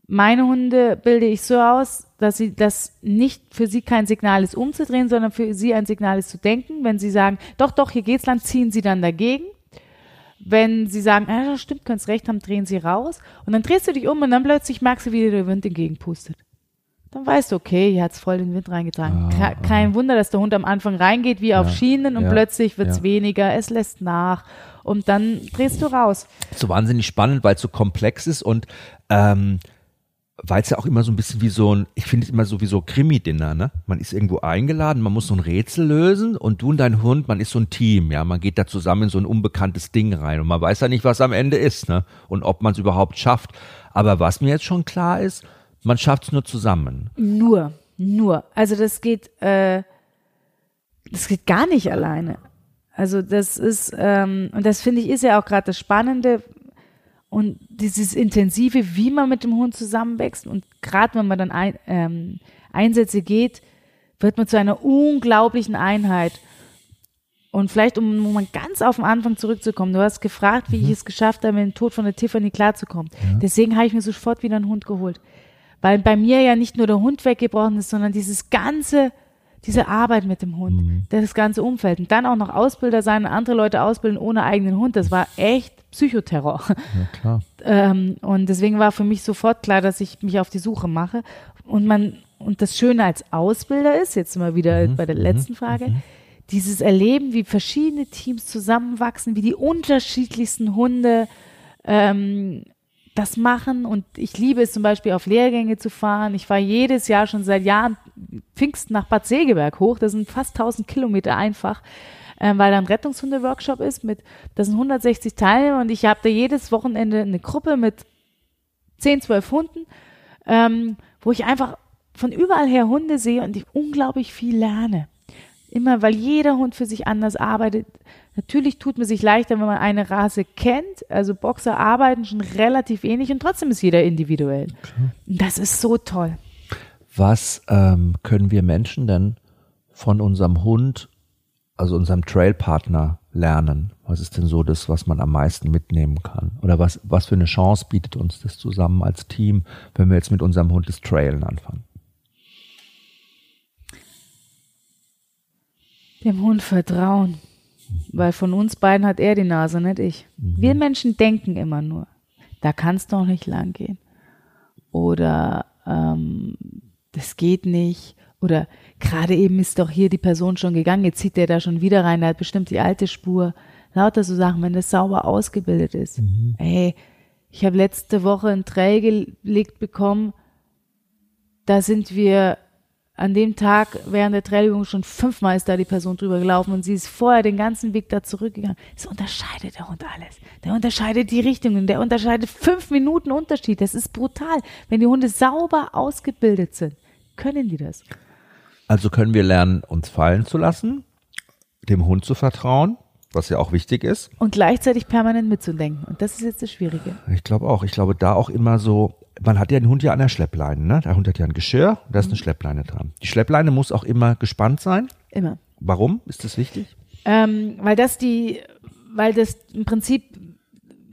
Meine Hunde bilde ich so aus, dass sie das nicht für sie kein Signal ist, umzudrehen, sondern für sie ein Signal ist zu denken. Wenn sie sagen, doch, doch, hier geht's lang, ziehen sie dann dagegen. Wenn sie sagen, ah, stimmt, könntest recht haben, drehen sie raus. Und dann drehst du dich um und dann plötzlich merkst du, wie dir der Wind entgegenpustet dann weißt du, okay, hier hat's voll den Wind reingetragen. Ah, Kein ah. Wunder, dass der Hund am Anfang reingeht wie ja, auf Schienen und ja, plötzlich wird's ja. weniger, es lässt nach und dann drehst du raus. So wahnsinnig spannend, weil es so komplex ist und ähm, weil es ja auch immer so ein bisschen wie so ein, ich finde es immer so wie so Krimi-Dinner, ne? Man ist irgendwo eingeladen, man muss so ein Rätsel lösen und du und dein Hund, man ist so ein Team, ja, man geht da zusammen in so ein unbekanntes Ding rein und man weiß ja nicht, was am Ende ist, ne? Und ob man es überhaupt schafft. Aber was mir jetzt schon klar ist, man schafft es nur zusammen. Nur, nur. Also das geht, äh, das geht gar nicht alleine. Also das ist, ähm, und das finde ich ist ja auch gerade das Spannende und dieses Intensive, wie man mit dem Hund zusammenwächst und gerade wenn man dann ein, ähm, Einsätze geht, wird man zu einer unglaublichen Einheit. Und vielleicht, um, mal ganz auf den Anfang zurückzukommen, du hast gefragt, wie Mhm. ich es geschafft habe, mit dem Tod von der Tiffany klarzukommen. Deswegen habe ich mir sofort wieder einen Hund geholt. Weil bei mir ja nicht nur der Hund weggebrochen ist, sondern dieses ganze, diese Arbeit mit dem Hund, Mhm. das ganze Umfeld. Und dann auch noch Ausbilder sein und andere Leute ausbilden ohne eigenen Hund. Das war echt Psychoterror. Ja, klar. Ähm, und deswegen war für mich sofort klar, dass ich mich auf die Suche mache. Und man, und das Schöne als Ausbilder ist, jetzt mal wieder bei der letzten Frage, dieses Erleben, wie verschiedene Teams zusammenwachsen, wie die unterschiedlichsten Hunde ähm, das machen. Und ich liebe es zum Beispiel auf Lehrgänge zu fahren. Ich fahre jedes Jahr schon seit Jahren Pfingsten nach Bad Segeberg hoch. Das sind fast 1000 Kilometer einfach ähm, weil da ein Rettungshunde-Workshop ist mit, das sind 160 Teilnehmer und ich habe da jedes Wochenende eine Gruppe mit 10, 12 Hunden, ähm, wo ich einfach von überall her Hunde sehe und ich unglaublich viel lerne. Immer, weil jeder Hund für sich anders arbeitet. Natürlich tut man sich leichter, wenn man eine Rasse kennt. Also Boxer arbeiten schon relativ ähnlich und trotzdem ist jeder individuell. Und Das ist so toll. Was ähm, können wir Menschen denn von unserem Hund, also unserem Trailpartner, lernen? Was ist denn so das, was man am meisten mitnehmen kann? Oder was, was für eine Chance bietet uns das zusammen als Team, wenn wir jetzt mit unserem Hund das Trailen anfangen? Dem Hund vertrauen. Weil von uns beiden hat er die Nase, nicht ich. Wir Menschen denken immer nur, da kann es doch nicht lang gehen. Oder ähm, das geht nicht. Oder gerade eben ist doch hier die Person schon gegangen, jetzt zieht der da schon wieder rein, der hat bestimmt die alte Spur. Lauter so Sachen, wenn das sauber ausgebildet ist. Ey, ich habe letzte Woche ein Trail gelegt bekommen, da sind wir an dem Tag während der Trailübung schon fünfmal ist da die Person drüber gelaufen und sie ist vorher den ganzen Weg da zurückgegangen. Das unterscheidet der Hund alles. Der unterscheidet die Richtungen, der unterscheidet fünf Minuten Unterschied. Das ist brutal. Wenn die Hunde sauber ausgebildet sind, können die das. Also können wir lernen, uns fallen zu lassen, dem Hund zu vertrauen, was ja auch wichtig ist. Und gleichzeitig permanent mitzudenken. Und das ist jetzt das Schwierige. Ich glaube auch. Ich glaube, da auch immer so, man hat ja den Hund ja an der Schleppleine, ne? Der Hund hat ja ein Geschirr, da ist eine Schleppleine dran. Die Schleppleine muss auch immer gespannt sein. Immer. Warum? Ist das wichtig? Ähm, weil das die, weil das im Prinzip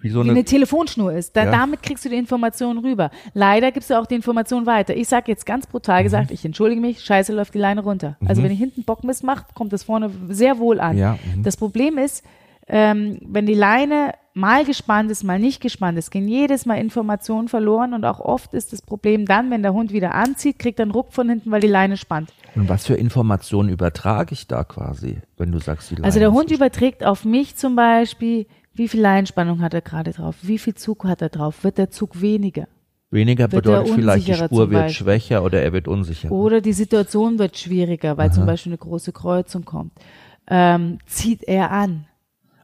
Wie so wie eine, eine Telefonschnur ist. Da, Ja. Damit kriegst du die Informationen rüber. Leider gibst du auch die Information weiter. Ich sage jetzt ganz brutal gesagt, ich entschuldige mich, scheiße läuft die Leine runter. Also wenn ich hinten Bockmist macht, kommt das vorne sehr wohl an. Ja, mhm. Das Problem ist, ähm, wenn die Leine mal gespannt ist, mal nicht gespannt ist, gehen jedes Mal Informationen verloren und auch oft ist das Problem dann, wenn der Hund wieder anzieht, kriegt er einen Ruck von hinten, weil die Leine spannt. und was für Informationen übertrage ich da quasi, wenn du sagst, die Leine Also der Hund überträgt auf mich zum Beispiel, wie viel Leinspannung hat er gerade drauf, wie viel Zug hat er drauf, wird der Zug weniger. Weniger er bedeutet vielleicht, die Spur wird schwächer oder er wird unsicherer. Oder die Situation wird schwieriger, weil zum Beispiel eine große Kreuzung kommt. Ähm, zieht er an.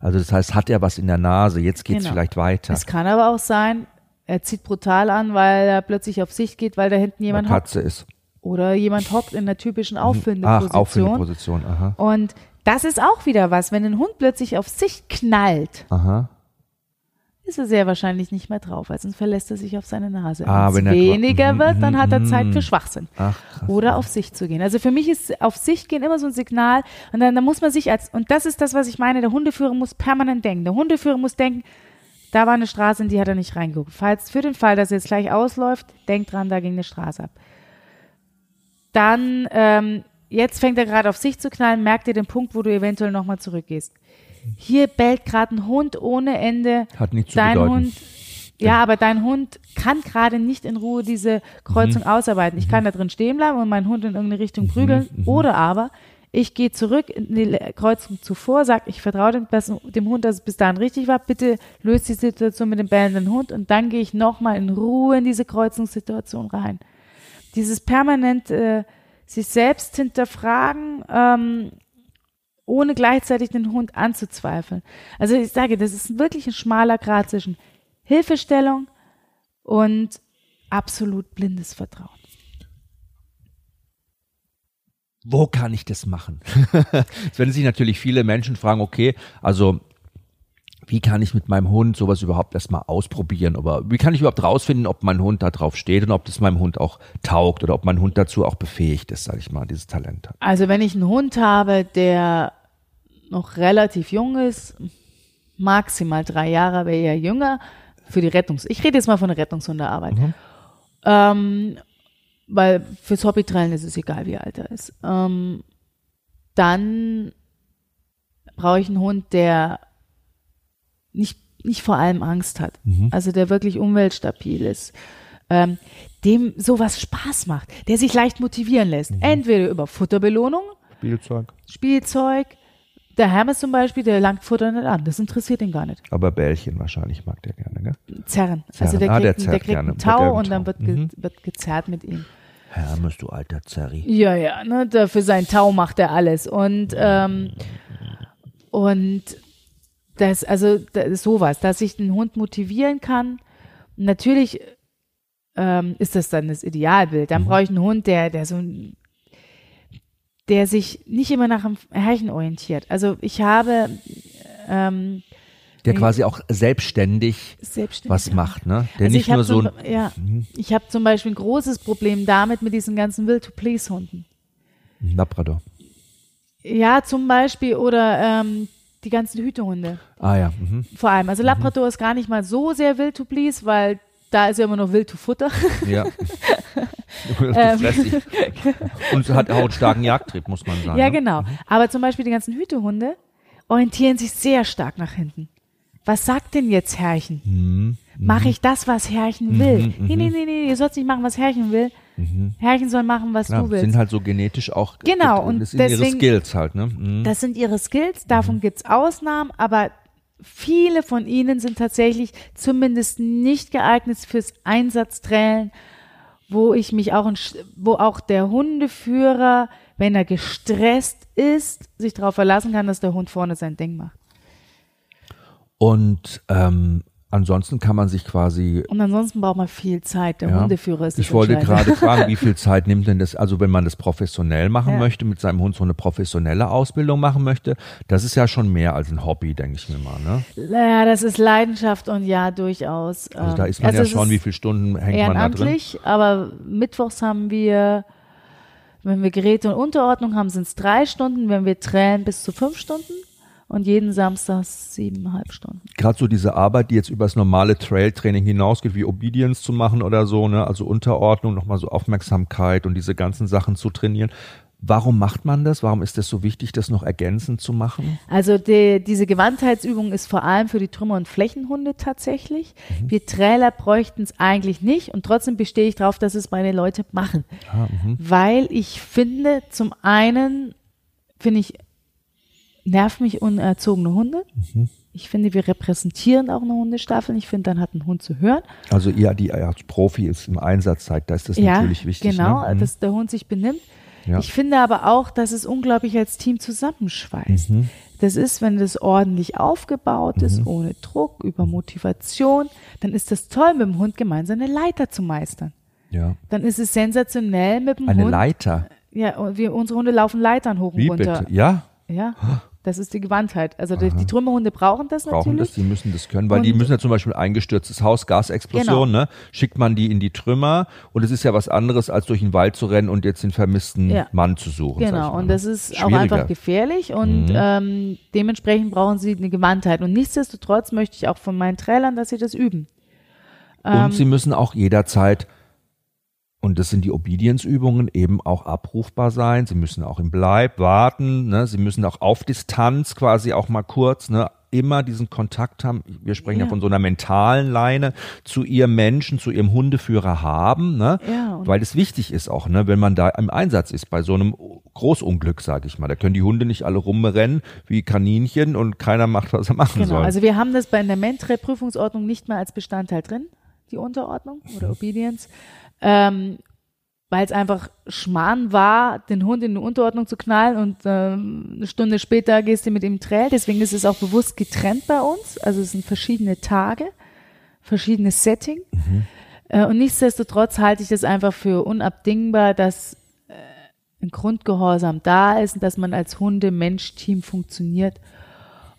Also das heißt, hat er was in der Nase, jetzt geht's Genau. vielleicht weiter. Es kann aber auch sein, er zieht brutal an, weil er plötzlich auf Sicht geht, weil da hinten jemand hockt. Katze ist. Oder jemand hockt in der typischen Ach, Auffindeposition. Auffindeposition, aha. Und das ist auch wieder was, wenn ein Hund plötzlich auf Sicht knallt, Aha. Ist er sehr wahrscheinlich nicht mehr drauf, weil sonst verlässt er sich auf seine Nase. Ah, Wenn es er- weniger Mhm, wird, dann hat er Zeit mhm. für Schwachsinn. Ach, krass. Oder auf Sicht zu gehen. Also für mich ist auf Sicht gehen immer so ein Signal und dann, dann muss man sich als, und das ist das, was ich meine, der Hundeführer muss permanent denken. Der Hundeführer muss denken, da war eine Straße, in die hat er nicht reingeguckt. Falls, für den Fall, dass er jetzt gleich ausläuft, denkt dran, da ging eine Straße ab. Dann, ähm, jetzt fängt er gerade auf Sicht zu knallen, merkt ihr den Punkt, wo du eventuell nochmal zurückgehst. Hier bellt gerade ein Hund ohne Ende. Hat nichts zu Dein bedeuten. Hund, ja, aber dein Hund kann gerade nicht in Ruhe diese Kreuzung Mhm. ausarbeiten. Ich kann da drin stehen bleiben und meinen Hund in irgendeine Richtung prügeln. mhm. Oder aber ich gehe zurück in die Kreuzung zuvor, sage, ich vertraue dem, dem Hund, dass es bis dahin richtig war. Bitte löst die Situation mit dem bellenden Hund und dann gehe ich nochmal in Ruhe in diese Kreuzungssituation rein. Dieses permanent äh, sich selbst hinterfragen, ähm, ohne gleichzeitig den Hund anzuzweifeln. Also ich sage, das ist wirklich ein schmaler Grad zwischen Hilfestellung und absolut blindes Vertrauen. Wo kann ich das machen? Jetzt werden sich natürlich viele Menschen fragen, okay, also wie kann ich mit meinem Hund sowas überhaupt erstmal ausprobieren? Aber wie kann ich überhaupt rausfinden, ob mein Hund da drauf steht und ob das meinem Hund auch taugt oder ob mein Hund dazu auch befähigt ist, sage ich mal, dieses Talent hat? Also wenn ich einen Hund habe, der noch relativ jung ist, maximal drei Jahre, aber eher jünger, für die Rettungs-, ich rede jetzt mal von der Rettungshundearbeit. Mhm. Ähm, weil fürs Hobbytrailen ist es egal, wie alt er ist. Ähm, dann brauche ich einen Hund, der nicht, nicht vor allem Angst hat. Mhm. Also der wirklich umweltstabil ist. Ähm, dem sowas Spaß macht, der sich leicht motivieren lässt. Mhm. Entweder über Futterbelohnung, Spielzeug. Spielzeug. Der Hermes zum Beispiel, der langt Futter nicht an. Das interessiert ihn gar nicht. Aber Bällchen wahrscheinlich mag der gerne, gell? Zerren. Also der Ah, kriegt, der der kriegt einen der Tau und dann wird, ge Mhm. wird gezerrt mit ihm. Hermes, du alter Zerri. Ja, ja, ne, für seinen Tau macht er alles. Und, ähm, und das, also das sowas, dass ich den Hund motivieren kann. Natürlich ähm, ist das dann das Idealbild. Dann brauche ich einen Hund, der, der so der sich nicht immer nach dem Herrchen orientiert. Also ich habe ähm, Der quasi auch selbstständig selbstständig was macht, ne? Der also nicht nur so zum, ja, ich habe zum Beispiel ein großes Problem damit mit diesen ganzen Will-to-Please-Hunden. Labrador. Ja, zum Beispiel oder ähm, die ganzen Hütehunde. Ah ja. Mhm. Vor allem. Also Labrador ist gar nicht mal so sehr will to please, weil da ist ja immer noch will to futter. Ja. Ähm. Und hat auch einen starken Jagdtrieb, muss man sagen. ja, ne? genau. Aber zum Beispiel die ganzen Hütehunde orientieren sich sehr stark nach hinten. Was sagt denn jetzt Herrchen? Mhm. Mache ich das, was Herrchen will? Nee, nee, nee, nee, ihr sollt nicht machen, was Herrchen will. Herrchen soll machen, was Ja, du willst. sind halt so genetisch auch Genau, und das sind ihre deswegen- Skills halt, ne? Mhm. Das sind ihre Skills, davon gibt's Ausnahmen, aber viele von ihnen sind tatsächlich zumindest nicht geeignet fürs Einsatztrailen, wo ich mich auch, in, wo auch der Hundeführer, wenn er gestresst ist, sich darauf verlassen kann, dass der Hund vorne sein Ding macht. Und ähm, ansonsten kann man sich quasi Und ansonsten braucht man viel Zeit. Der Ja. Hundeführer ist Ich wollte gerade fragen, wie viel Zeit nimmt denn das, also wenn man das professionell machen Ja. möchte, mit seinem Hund so eine professionelle Ausbildung machen möchte, das ist ja schon mehr als ein Hobby, denke ich mir mal. Ne? Ja, das ist Leidenschaft und ja, durchaus. Also da ähm, ist man ja es schon, wie viele Stunden hängt man da drin? aber mittwochs haben wir, wenn wir Geräte und Unterordnung haben, sind es drei Stunden, wenn wir tränen bis zu fünf Stunden und jeden Samstag siebeneinhalb Stunden. Gerade so diese Arbeit, die jetzt über das normale Trail-Training hinausgeht, wie Obedience zu machen oder so, ne? also Unterordnung, nochmal so Aufmerksamkeit und diese ganzen Sachen zu trainieren. Warum macht man das? Warum ist das so wichtig, das noch ergänzend zu machen? Also die, diese Gewandtheitsübung ist vor allem für die Trümmer- und Flächenhunde tatsächlich. Wir Trailer bräuchten es eigentlich nicht und trotzdem bestehe ich darauf, dass es meine Leute machen. Ah, mhm. Weil ich finde, zum einen finde ich, nervt mich unerzogene Hunde. Mhm. Ich finde, wir repräsentieren auch eine Hundestaffel. Ich finde, dann hat ein Hund zu hören. Also ihr, die als Profi ist im Einsatz seid, da ist das ja, natürlich wichtig. genau, ne? Mhm. dass der Hund sich benimmt. Ja. Ich finde aber auch, dass es unglaublich als Team zusammenschweißt. Mhm. Das ist, wenn das ordentlich aufgebaut ist, ohne Druck, über Motivation, dann ist das toll, mit dem Hund gemeinsam eine Leiter zu meistern. ja. Dann ist es sensationell mit dem Eine Hund. Leiter. Ja, und wir, unsere Hunde laufen Leitern hoch und Wie runter. bitte? Ja, Ja, das ist die Gewandtheit. Also die, die Trümmerhunde brauchen das brauchen natürlich. das, die müssen das können, weil die Und- müssen ja zum Beispiel eingestürztes Haus, Gasexplosion, Genau. ne? Schickt man die in die Trümmer und es ist ja was anderes, als durch den Wald zu rennen und jetzt den vermissten Ja. Mann zu suchen. Genau, und ne? das ist auch einfach gefährlich und Mhm. ähm, dementsprechend brauchen sie eine Gewandtheit. Und nichtsdestotrotz möchte ich auch von meinen Trailern, dass sie das üben. Ähm, Und sie müssen auch jederzeit, und das sind die Obedience-Übungen, eben auch abrufbar sein. Sie müssen auch im Bleib warten. Ne? Sie müssen auch auf Distanz quasi auch mal kurz ne? immer diesen Kontakt haben. Wir sprechen ja. Ja. von so einer mentalen Leine zu ihrem Menschen, zu ihrem Hundeführer haben. Ne? Ja, Weil es wichtig ist auch, ne? wenn man da im Einsatz ist, bei so einem Großunglück, sage ich mal. Da können die Hunde nicht alle rumrennen wie Kaninchen und keiner macht, was er machen Genau, soll. also wir haben das bei der Mentre-Prüfungsordnung nicht mehr als Bestandteil drin, die Unterordnung Mhm. oder Obedience, ähm, weil es einfach Schmarrn war, den Hund in eine Unterordnung zu knallen und ähm, eine Stunde später gehst du mit ihm Trail. Deswegen ist es auch bewusst getrennt bei uns. Also es sind verschiedene Tage, verschiedenes Setting. Mhm. Äh, und nichtsdestotrotz halte ich das einfach für unabdingbar, dass äh, ein Grundgehorsam da ist und dass man als Hunde-Mensch-Team funktioniert.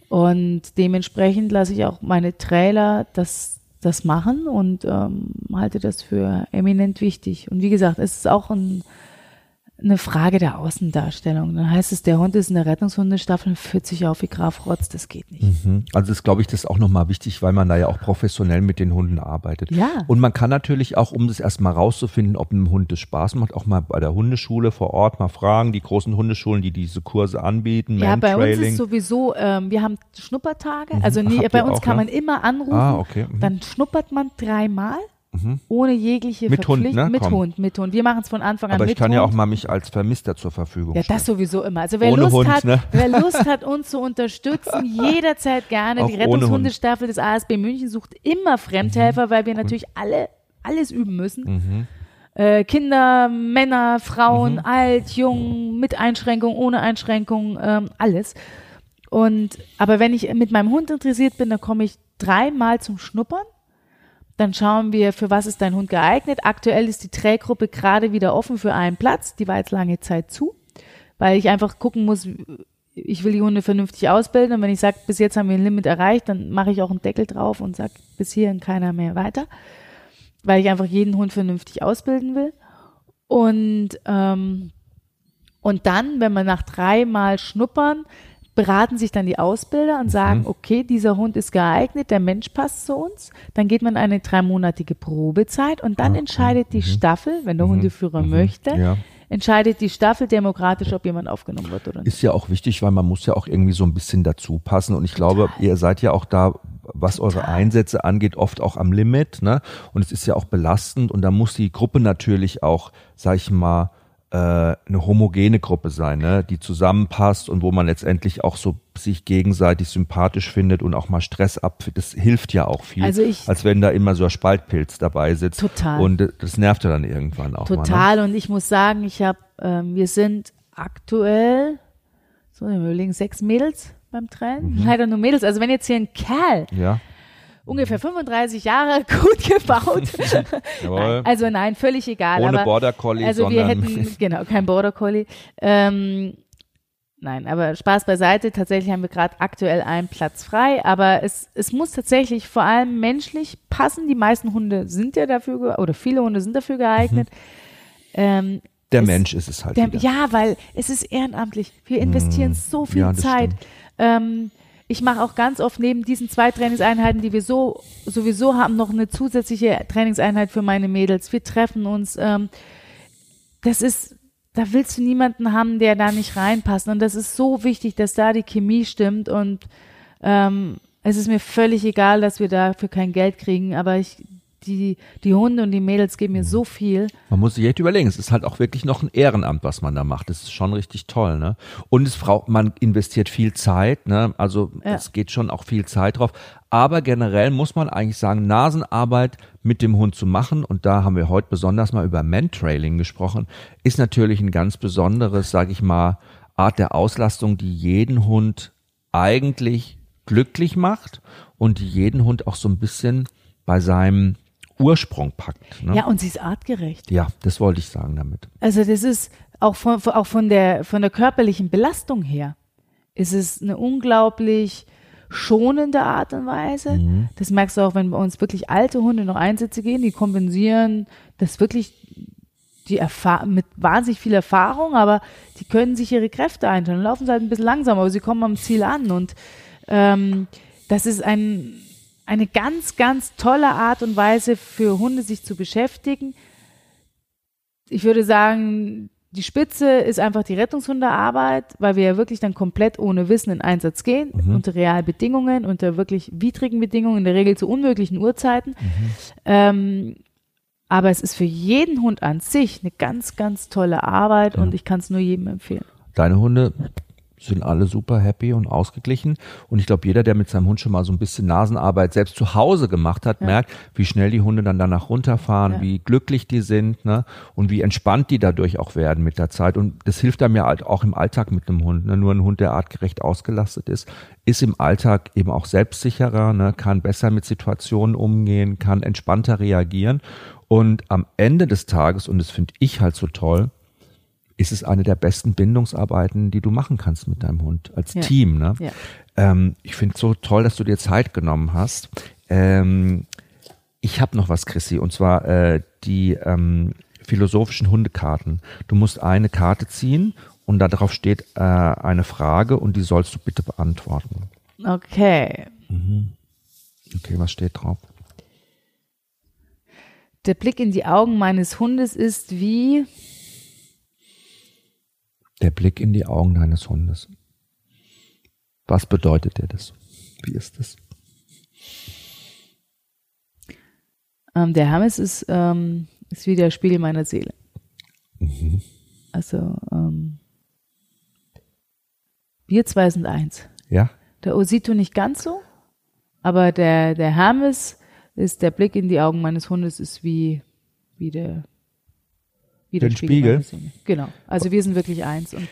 Und dementsprechend lasse ich auch meine Trailer das, das machen und ähm, halte das für eminent wichtig. Und wie gesagt, es ist auch ein, eine Frage der Außendarstellung. Dann heißt es, der Hund ist in der Rettungshundestaffel und führt sich auf wie Graf Rotz. Das geht nicht. Mhm. Also das glaube ich, das ist auch nochmal wichtig, weil man da ja auch professionell mit den Hunden arbeitet. Ja. Und man kann natürlich auch, um das erstmal rauszufinden, ob einem Hund das Spaß macht, auch mal bei der Hundeschule vor Ort mal fragen, die großen Hundeschulen, die diese Kurse anbieten, Ja, bei uns ist sowieso, ähm, wir haben Schnuppertage. Mhm. Also nee, habt bei uns auch, kann ja? man immer anrufen. Ah, okay. Mhm. Dann schnuppert man dreimal. Ohne jegliche Mit Hund, Verpflichtung. ne? Mit Komm. Hund, mit Hund. Wir machen es von Anfang an Aber mit ich kann ja auch Hund. mal mich als Vermisster zur Verfügung Ja, stellen. das sowieso immer. Also wer Ohne Lust Hund, hat, ne? wer Lust hat, uns zu unterstützen, jederzeit gerne. Auch Die Rettungshundestaffel des ASB München sucht immer Fremdhelfer, weil wir natürlich alle alles üben müssen. Mhm. Äh, Kinder, Männer, Frauen, alt, jung, mit Einschränkung, ohne Einschränkung, ähm, alles. Und aber wenn ich mit meinem Hund interessiert bin, dann komme ich dreimal zum Schnuppern. Dann schauen wir, für was ist dein Hund geeignet. Aktuell ist die Träggruppe gerade wieder offen für einen Platz. Die war jetzt lange Zeit zu, weil ich einfach gucken muss, ich will die Hunde vernünftig ausbilden. Und wenn ich sage, bis jetzt haben wir ein Limit erreicht, dann mache ich auch einen Deckel drauf und sage, bis hierhin keiner mehr weiter. Weil ich einfach jeden Hund vernünftig ausbilden will. Und, ähm, und dann, wenn wir nach dreimal schnuppern, beraten sich dann die Ausbilder und sagen, okay, dieser Hund ist geeignet, der Mensch passt zu uns. Dann geht man eine dreimonatige Probezeit und dann entscheidet die Staffel, wenn der Hundeführer möchte, Ja. entscheidet die Staffel demokratisch, ob jemand aufgenommen wird oder nicht. Ist ja auch wichtig, weil man muss ja auch irgendwie so ein bisschen dazu passen. Und ich glaube, ihr seid ja auch da, was eure Einsätze angeht, oft auch am Limit. Ne? Und es ist ja auch belastend. Und da muss die Gruppe natürlich auch, sag ich mal, eine homogene Gruppe sein, ne? die zusammenpasst und wo man letztendlich auch so sich gegenseitig sympathisch findet und auch mal Stress ab. Das hilft ja auch viel, Also ich- als wenn da immer so ein Spaltpilz dabei sitzt. Total. Und äh, das nervt ja dann irgendwann auch mal. Ne? Total. Und ich muss sagen, ich habe, ähm, wir sind aktuell, so wir überlegen, sechs Mädels beim Training. Mhm. Leider nur Mädels. Also wenn jetzt hier ein Kerl, Ja, ungefähr 35 Jahre, gut gebaut. Nein, also nein, völlig egal. Ohne aber, Border Collie, Also wir hätten, genau, kein Border Collie. Ähm, nein, aber Spaß beiseite. Tatsächlich haben wir gerade aktuell einen Platz frei, aber es, es muss tatsächlich vor allem menschlich passen. Die meisten Hunde sind ja dafür, oder viele Hunde sind dafür geeignet. Ähm, der es- Mensch ist es halt der, ja, weil es ist ehrenamtlich. Wir investieren so viel ja, Zeit. Ähm, ich mache auch ganz oft neben diesen zwei Trainingseinheiten, die wir so sowieso haben, noch eine zusätzliche Trainingseinheit für meine Mädels. Wir treffen uns. Ähm, das ist, da willst du niemanden haben, der da nicht reinpasst. Und das ist so wichtig, dass da die Chemie stimmt. Und ähm, es ist mir völlig egal, dass wir dafür kein Geld kriegen, aber ich, die, die Hunde und die Mädels geben mir so viel. Man muss sich echt überlegen, es ist halt auch wirklich noch ein Ehrenamt, was man da macht. Das ist schon richtig toll, ne? Und es braucht, man investiert viel Zeit, ne? Also Ja. es geht schon auch viel Zeit drauf. Aber generell muss man eigentlich sagen, Nasenarbeit mit dem Hund zu machen, und da haben wir heute besonders mal über Mantrailing gesprochen, ist natürlich ein ganz besonderes, sage ich mal, Art der Auslastung, die jeden Hund eigentlich glücklich macht und die jeden Hund auch so ein bisschen bei seinem Ursprung packt. Ne? Ja, und sie ist artgerecht. Ja, das wollte ich sagen damit. Also das ist auch von, auch von der, von der körperlichen Belastung her, ist es eine unglaublich schonende Art und Weise. Das merkst du auch, wenn bei uns wirklich alte Hunde noch Einsätze gehen, die kompensieren das wirklich die Erfahr mit wahnsinnig viel Erfahrung, aber die können sich ihre Kräfte einteilen, laufen halt ein bisschen langsam, aber sie kommen am Ziel an und ähm, das ist ein, eine ganz, ganz tolle Art und Weise für Hunde, sich zu beschäftigen. Ich würde sagen, die Spitze ist einfach die Rettungshundearbeit, weil wir ja wirklich dann komplett ohne Wissen in Einsatz gehen, unter Realbedingungen, unter wirklich widrigen Bedingungen, in der Regel zu unmöglichen Uhrzeiten. Ähm, aber es ist für jeden Hund an sich eine ganz, ganz tolle Arbeit und ich kann es nur jedem empfehlen. Deine Hunde sind alle super happy und ausgeglichen. Und ich glaube, jeder, der mit seinem Hund schon mal so ein bisschen Nasenarbeit selbst zu Hause gemacht hat, merkt, wie schnell die Hunde dann danach runterfahren, Ja. wie glücklich die sind ne? und wie entspannt die dadurch auch werden mit der Zeit. Und das hilft einem ja halt auch im Alltag mit einem Hund. Ne? Nur ein Hund, der artgerecht ausgelastet ist, ist im Alltag eben auch selbstsicherer, ne? kann besser mit Situationen umgehen, kann entspannter reagieren. Und am Ende des Tages, und das finde ich halt so toll, ist es eine der besten Bindungsarbeiten, die du machen kannst mit deinem Hund als Ja. Team. Ne? Ja. Ähm, ich finde es so toll, dass du dir Zeit genommen hast. Ähm, ich habe noch was, Chrissy, und zwar äh, die ähm, philosophischen Hundekarten. Du musst eine Karte ziehen und darauf steht äh, eine Frage und die sollst du bitte beantworten. Okay. Okay, was steht drauf? Der Blick in die Augen meines Hundes ist wie. Der Blick in die Augen deines Hundes. Was bedeutet dir das? Wie ist das? Ähm, der Hermes ist, ähm, ist wie der Spiegel meiner Seele. Mhm. Also, ähm, wir zwei sind eins. Ja? Der Osito nicht ganz so, aber der, der Hermes ist der Blick in die Augen meines Hundes ist wie, wie der, wie der Den Spiegel? Seele. Genau. Also wir sind wirklich eins und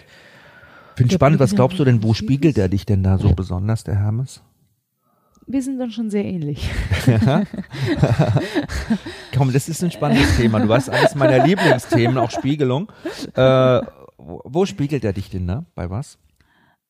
Finde spannend, was glaubst du denn, wo Spiegel? spiegelt er dich denn da so besonders, der Hermes? wir sind dann schon sehr ähnlich. Komm, das ist ein spannendes Thema. Du weißt eines meiner Lieblingsthemen, auch Spiegelung. Äh, wo wo spiegelt er dich denn da? Bei was?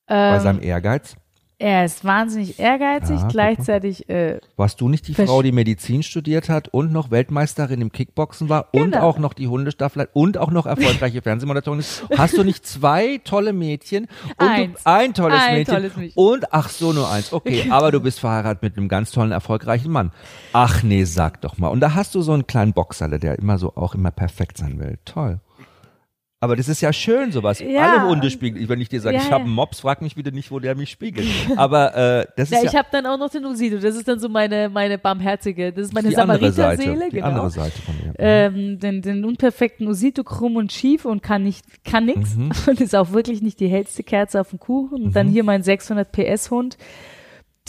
Bei Ähm, seinem Ehrgeiz? Er ist wahnsinnig ehrgeizig, Ja, gleichzeitig äh, Warst du nicht die Frau, die Medizin studiert hat und noch Weltmeisterin im Kickboxen war und Genau. auch noch die Hundestaffel und auch noch erfolgreiche Fernsehmoderatorin ist? Hast du nicht zwei tolle Mädchen? Und Eins. Du, ein tolles Ein Mädchen. tolles Mädchen. Und ach so, nur eins. Okay, aber du bist verheiratet mit einem ganz tollen, erfolgreichen Mann. Ach nee, sag doch mal. Und da hast du so einen kleinen Boxerle, der immer so auch immer perfekt sein will. Toll. Aber das ist ja schön, sowas. Ja. Alle Hunde spiegeln. Wenn ich dir sage, Ja, ich habe einen Mops, frag mich wieder nicht, wo der mich spiegelt. Aber äh, das Ja, ist ich ja habe dann auch noch den Osito. Das ist dann so meine, meine barmherzige, das ist meine die. Samariterseele, Die genau. andere Seite von mir. Ähm, den, den unperfekten Osito krumm und schief und kann nicht, kann nix Mhm. und ist auch wirklich nicht die hellste Kerze auf dem Kuchen. Und dann hier mein 600 PS Hund,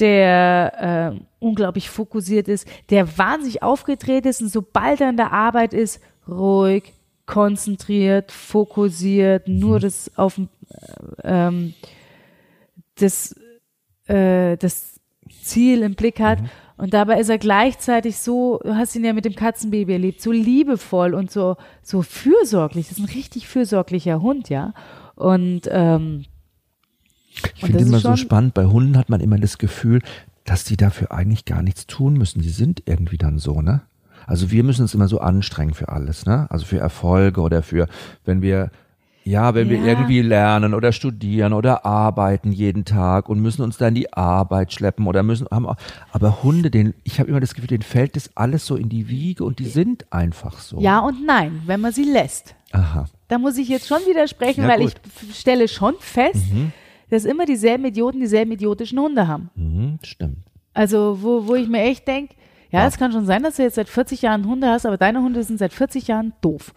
der äh, unglaublich fokussiert ist, der wahnsinnig aufgedreht ist und sobald er in der Arbeit ist, ruhig, konzentriert, fokussiert, Mhm. nur das auf äh, ähm, das, äh, das Ziel im Blick hat. Mhm. Und dabei ist er gleichzeitig so, du hast ihn ja mit dem Katzenbaby erlebt, so liebevoll und so, so fürsorglich. Das ist ein richtig fürsorglicher Hund, ja. Und ähm, Ich finde immer so spannend, bei Hunden hat man immer das Gefühl, dass die dafür eigentlich gar nichts tun müssen. Die sind irgendwie dann so, ne? Also wir müssen uns immer so anstrengen für alles, ne? Also für Erfolge oder für, wenn wir, ja, wenn wir Ja. irgendwie lernen oder studieren oder arbeiten jeden Tag und müssen uns dann in die Arbeit schleppen oder müssen, haben, auch- aber Hunde, den, ich habe immer das Gefühl, denen fällt das alles so in die Wiege und die sind einfach so. ja und nein, wenn man sie lässt. Aha. Da muss ich jetzt schon widersprechen, Ja, weil gut. ich stelle schon fest, dass immer dieselben Idioten dieselben idiotischen Hunde haben. Mhm, stimmt. Also, wo, wo ich mir echt denke, ja, es kann schon sein, dass du jetzt seit 40 Jahren Hunde hast, aber deine Hunde sind seit 40 Jahren doof.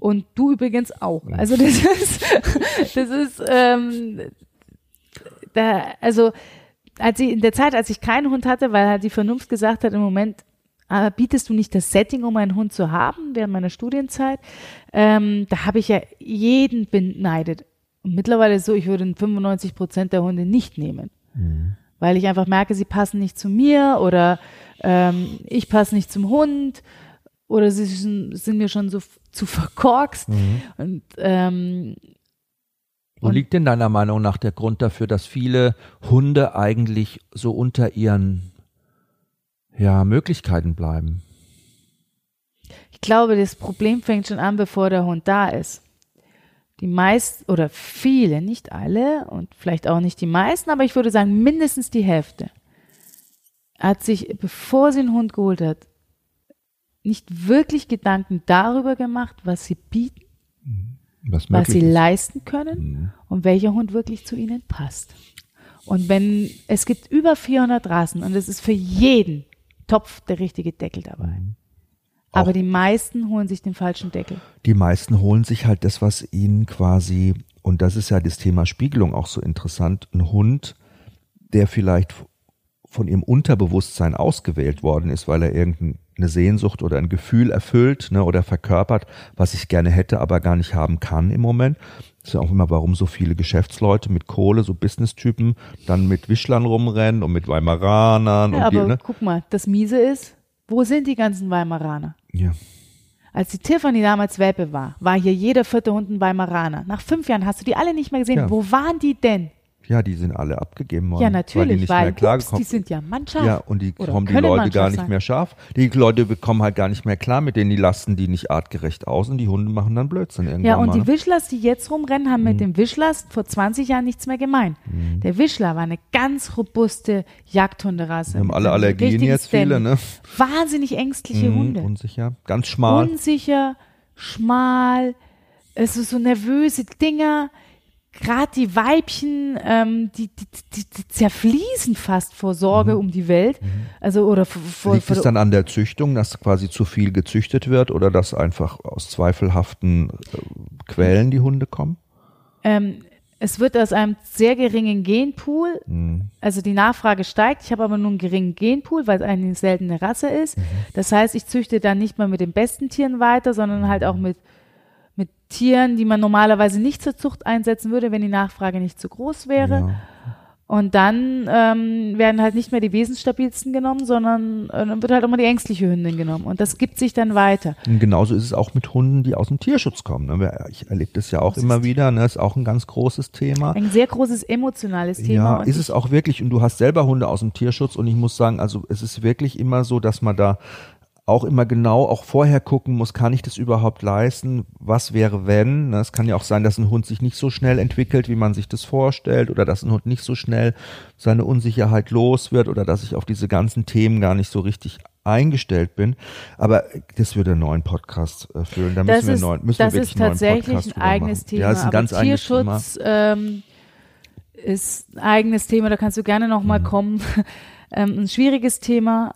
Und du übrigens auch. Also das ist, das ist, ähm, da, also als ich in der Zeit, als ich keinen Hund hatte, weil halt die Vernunft gesagt hat, im Moment äh, bietest du nicht das Setting, um einen Hund zu haben während meiner Studienzeit, ähm, da habe ich ja jeden beneidet. Und mittlerweile ist es so, ich würde 95 Prozent der Hunde nicht nehmen weil ich einfach merke, sie passen nicht zu mir oder ähm, ich passe nicht zum Hund oder sie sind, sind mir schon so zu verkorkst. Und ähm, Wo Und- liegt denn deiner Meinung nach der Grund dafür, dass viele Hunde eigentlich so unter ihren ja, Möglichkeiten bleiben? ich glaube, das Problem fängt schon an, bevor der Hund da ist. Die meisten oder viele, nicht alle und vielleicht auch nicht die meisten, aber ich würde sagen mindestens die Hälfte, hat sich, bevor sie einen Hund geholt hat, nicht wirklich Gedanken darüber gemacht, was sie bieten, Was, was sie ist. leisten können und welcher Hund wirklich zu ihnen passt. Und wenn es gibt über 400 Rassen und es ist für jeden Topf der richtige Deckel dabei. Aber die meisten holen sich den falschen Deckel. Die meisten holen sich halt das, was ihnen quasi, und das ist ja das Thema Spiegelung auch so interessant, ein Hund, der vielleicht von ihrem Unterbewusstsein ausgewählt worden ist, weil er irgendeine Sehnsucht oder ein Gefühl erfüllt ne, oder verkörpert, was ich gerne hätte, aber gar nicht haben kann im Moment. Das ist ja auch immer, warum so viele Geschäftsleute mit Kohle, so Business-Typen, dann mit Wischlern rumrennen und mit Weimaranern Ja, und die, aber ne? guck mal, das Miese ist, wo sind die ganzen Weimaraner? Ja. Als die Tiffany damals Welpe war, war hier jeder vierte Hund ein Weimaraner. Nach fünf Jahren hast du die alle nicht mehr gesehen. Ja. Wo waren die denn? Ja, die sind alle abgegeben worden. Ja, natürlich, weil die nicht weil, mehr ups, die sind ja mannscharf. Ja, und die Oder kommen die Leute mannschaft gar nicht sein. mehr scharf. Die Leute bekommen halt gar nicht mehr klar mit denen, die lasten die nicht artgerecht aus und die Hunde machen dann Blödsinn irgendwann Ja, und mal. die ne? Wischlers, die jetzt rumrennen, haben Mhm. mit dem Wischlers vor 20 Jahren nichts mehr gemein. Der Wischler war eine ganz robuste Jagdhunderasse. Wir haben alle Allergien jetzt, viele, ne? Wahnsinnig ängstliche Mhm, Hunde. Unsicher, ganz schmal. Unsicher, schmal, also so nervöse Dinger. Gerade die Weibchen, ähm, die, die, die, die zerfließen fast vor Sorge um die Welt. Also, oder vor, Mhm. Liegt vor es dann an der Züchtung, dass quasi zu viel gezüchtet wird oder dass einfach aus zweifelhaften äh, Quellen die Hunde kommen? Ähm, es wird aus einem sehr geringen Genpool, Mhm. also die Nachfrage steigt. Ich habe aber nur einen geringen Genpool, weil es eine seltene Rasse ist. Mhm. Das heißt, ich züchte dann nicht mehr mit den besten Tieren weiter, sondern halt auch mit, mit Tieren, die man normalerweise nicht zur Zucht einsetzen würde, wenn die Nachfrage nicht zu groß wäre. Ja. Und dann ähm, werden halt nicht mehr die wesensstabilsten genommen, sondern äh, dann wird halt immer die ängstliche Hündin genommen. Und das gibt sich dann weiter. Und genauso ist es auch mit Hunden, die aus dem Tierschutz kommen. ne? Ich erlebe das ja auch Das immer wieder. Ne? Ist auch ein ganz großes Thema. Ein sehr großes emotionales Thema. Ja, ist es auch wirklich, und du hast selber Hunde aus dem Tierschutz und ich muss sagen, also es ist wirklich immer so, dass man da auch immer genau auch vorher gucken muss, kann ich das überhaupt leisten? Was wäre wenn? Ne, Es kann ja auch sein, dass ein Hund sich nicht so schnell entwickelt, wie man sich das vorstellt, oder dass ein Hund nicht so schnell seine Unsicherheit los wird, oder dass ich auf diese ganzen Themen gar nicht so richtig eingestellt bin. Aber das würde einen neuen Podcast äh, füllen. Da das müssen wir ist, neuen, müssen das wir ist wirklich neuen tatsächlich ein eigenes machen. Thema. Ja, ist ein ganz eigenes Thema. Tierschutz ähm, ist ein eigenes Thema, da kannst du gerne nochmal Mhm. kommen. ähm, ein schwieriges Thema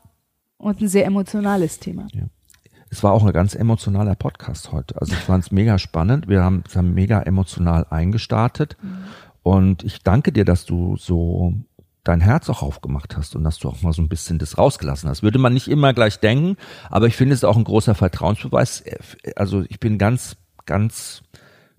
und ein sehr emotionales Thema. Es war auch ein ganz emotionaler Podcast heute. Also ich fand es mega spannend. Wir haben es haben mega emotional eingestartet. Und ich danke dir, dass du so dein Herz auch aufgemacht hast und dass du auch mal so ein bisschen das rausgelassen hast. Würde man nicht immer gleich denken, aber ich finde es auch ein großer Vertrauensbeweis. Also ich bin ganz, ganz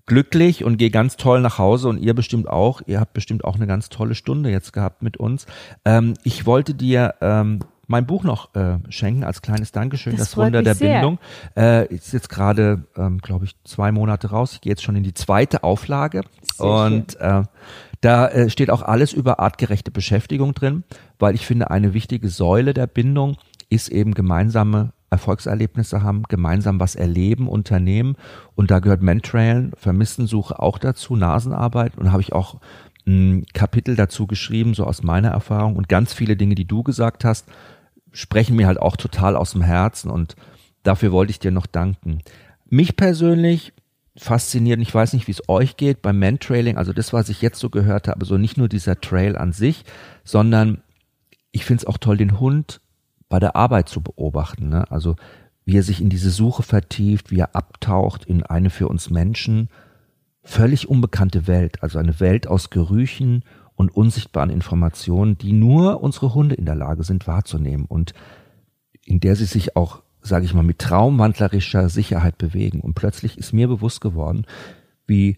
glücklich und gehe ganz toll nach Hause und ihr bestimmt auch. Ihr habt bestimmt auch eine ganz tolle Stunde jetzt gehabt mit uns. Ähm, ich wollte dir ähm, mein Buch noch äh, schenken als kleines Dankeschön, Das das, Wunder der sehr. Bindung. Äh, ist jetzt gerade, ähm, glaube ich, zwei Monate raus. Ich gehe jetzt schon in die zweite Auflage Sehr und äh, da äh, steht auch alles über artgerechte Beschäftigung drin, weil ich finde, eine wichtige Säule der Bindung ist eben gemeinsame Erfolgserlebnisse haben, gemeinsam was erleben, unternehmen. Und da gehört Mentrailen, Vermisstensuche auch dazu, Nasenarbeit. Und da habe ich auch ein Kapitel dazu geschrieben, so aus meiner Erfahrung. Und ganz viele Dinge, die du gesagt hast, sprechen mir halt auch total aus dem Herzen. Und dafür wollte ich dir noch danken. Mich persönlich fasziniert, ich weiß nicht, wie es euch geht, beim Mentrailing, also das, was ich jetzt so gehört habe, so nicht nur dieser Trail an sich, sondern ich finde es auch toll, den Hund bei der Arbeit zu beobachten. Ne? Also wie er sich in diese Suche vertieft, wie er abtaucht in eine für uns Menschen völlig unbekannte Welt, also eine Welt aus Gerüchen und unsichtbaren Informationen, die nur unsere Hunde in der Lage sind wahrzunehmen und in der sie sich auch, sage ich mal, mit traumwandlerischer Sicherheit bewegen. Und plötzlich ist mir bewusst geworden, wie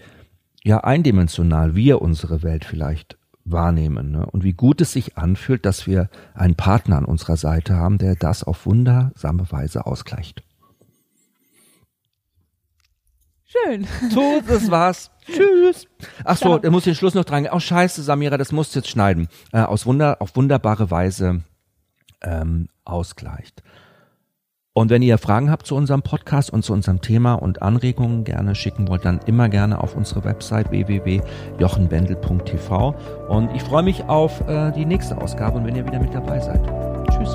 ja eindimensional wir unsere Welt vielleicht wahrnehmen ne? und wie gut es sich anfühlt, dass wir einen Partner an unserer Seite haben, der das auf wundersame Weise ausgleicht. Schön. So, das war's. Tschüss. Ach so, da muss ich den Schluss noch dran. Oh scheiße, Samira, das musst du jetzt schneiden. Äh, aus Wunder, auf wunderbare Weise ähm, ausgleicht. Und wenn ihr Fragen habt zu unserem Podcast und zu unserem Thema und Anregungen gerne schicken wollt, dann immer gerne auf unsere Website www.jochenbendel.tv. Und ich freue mich auf äh, die nächste Ausgabe und wenn ihr wieder mit dabei seid. Tschüss.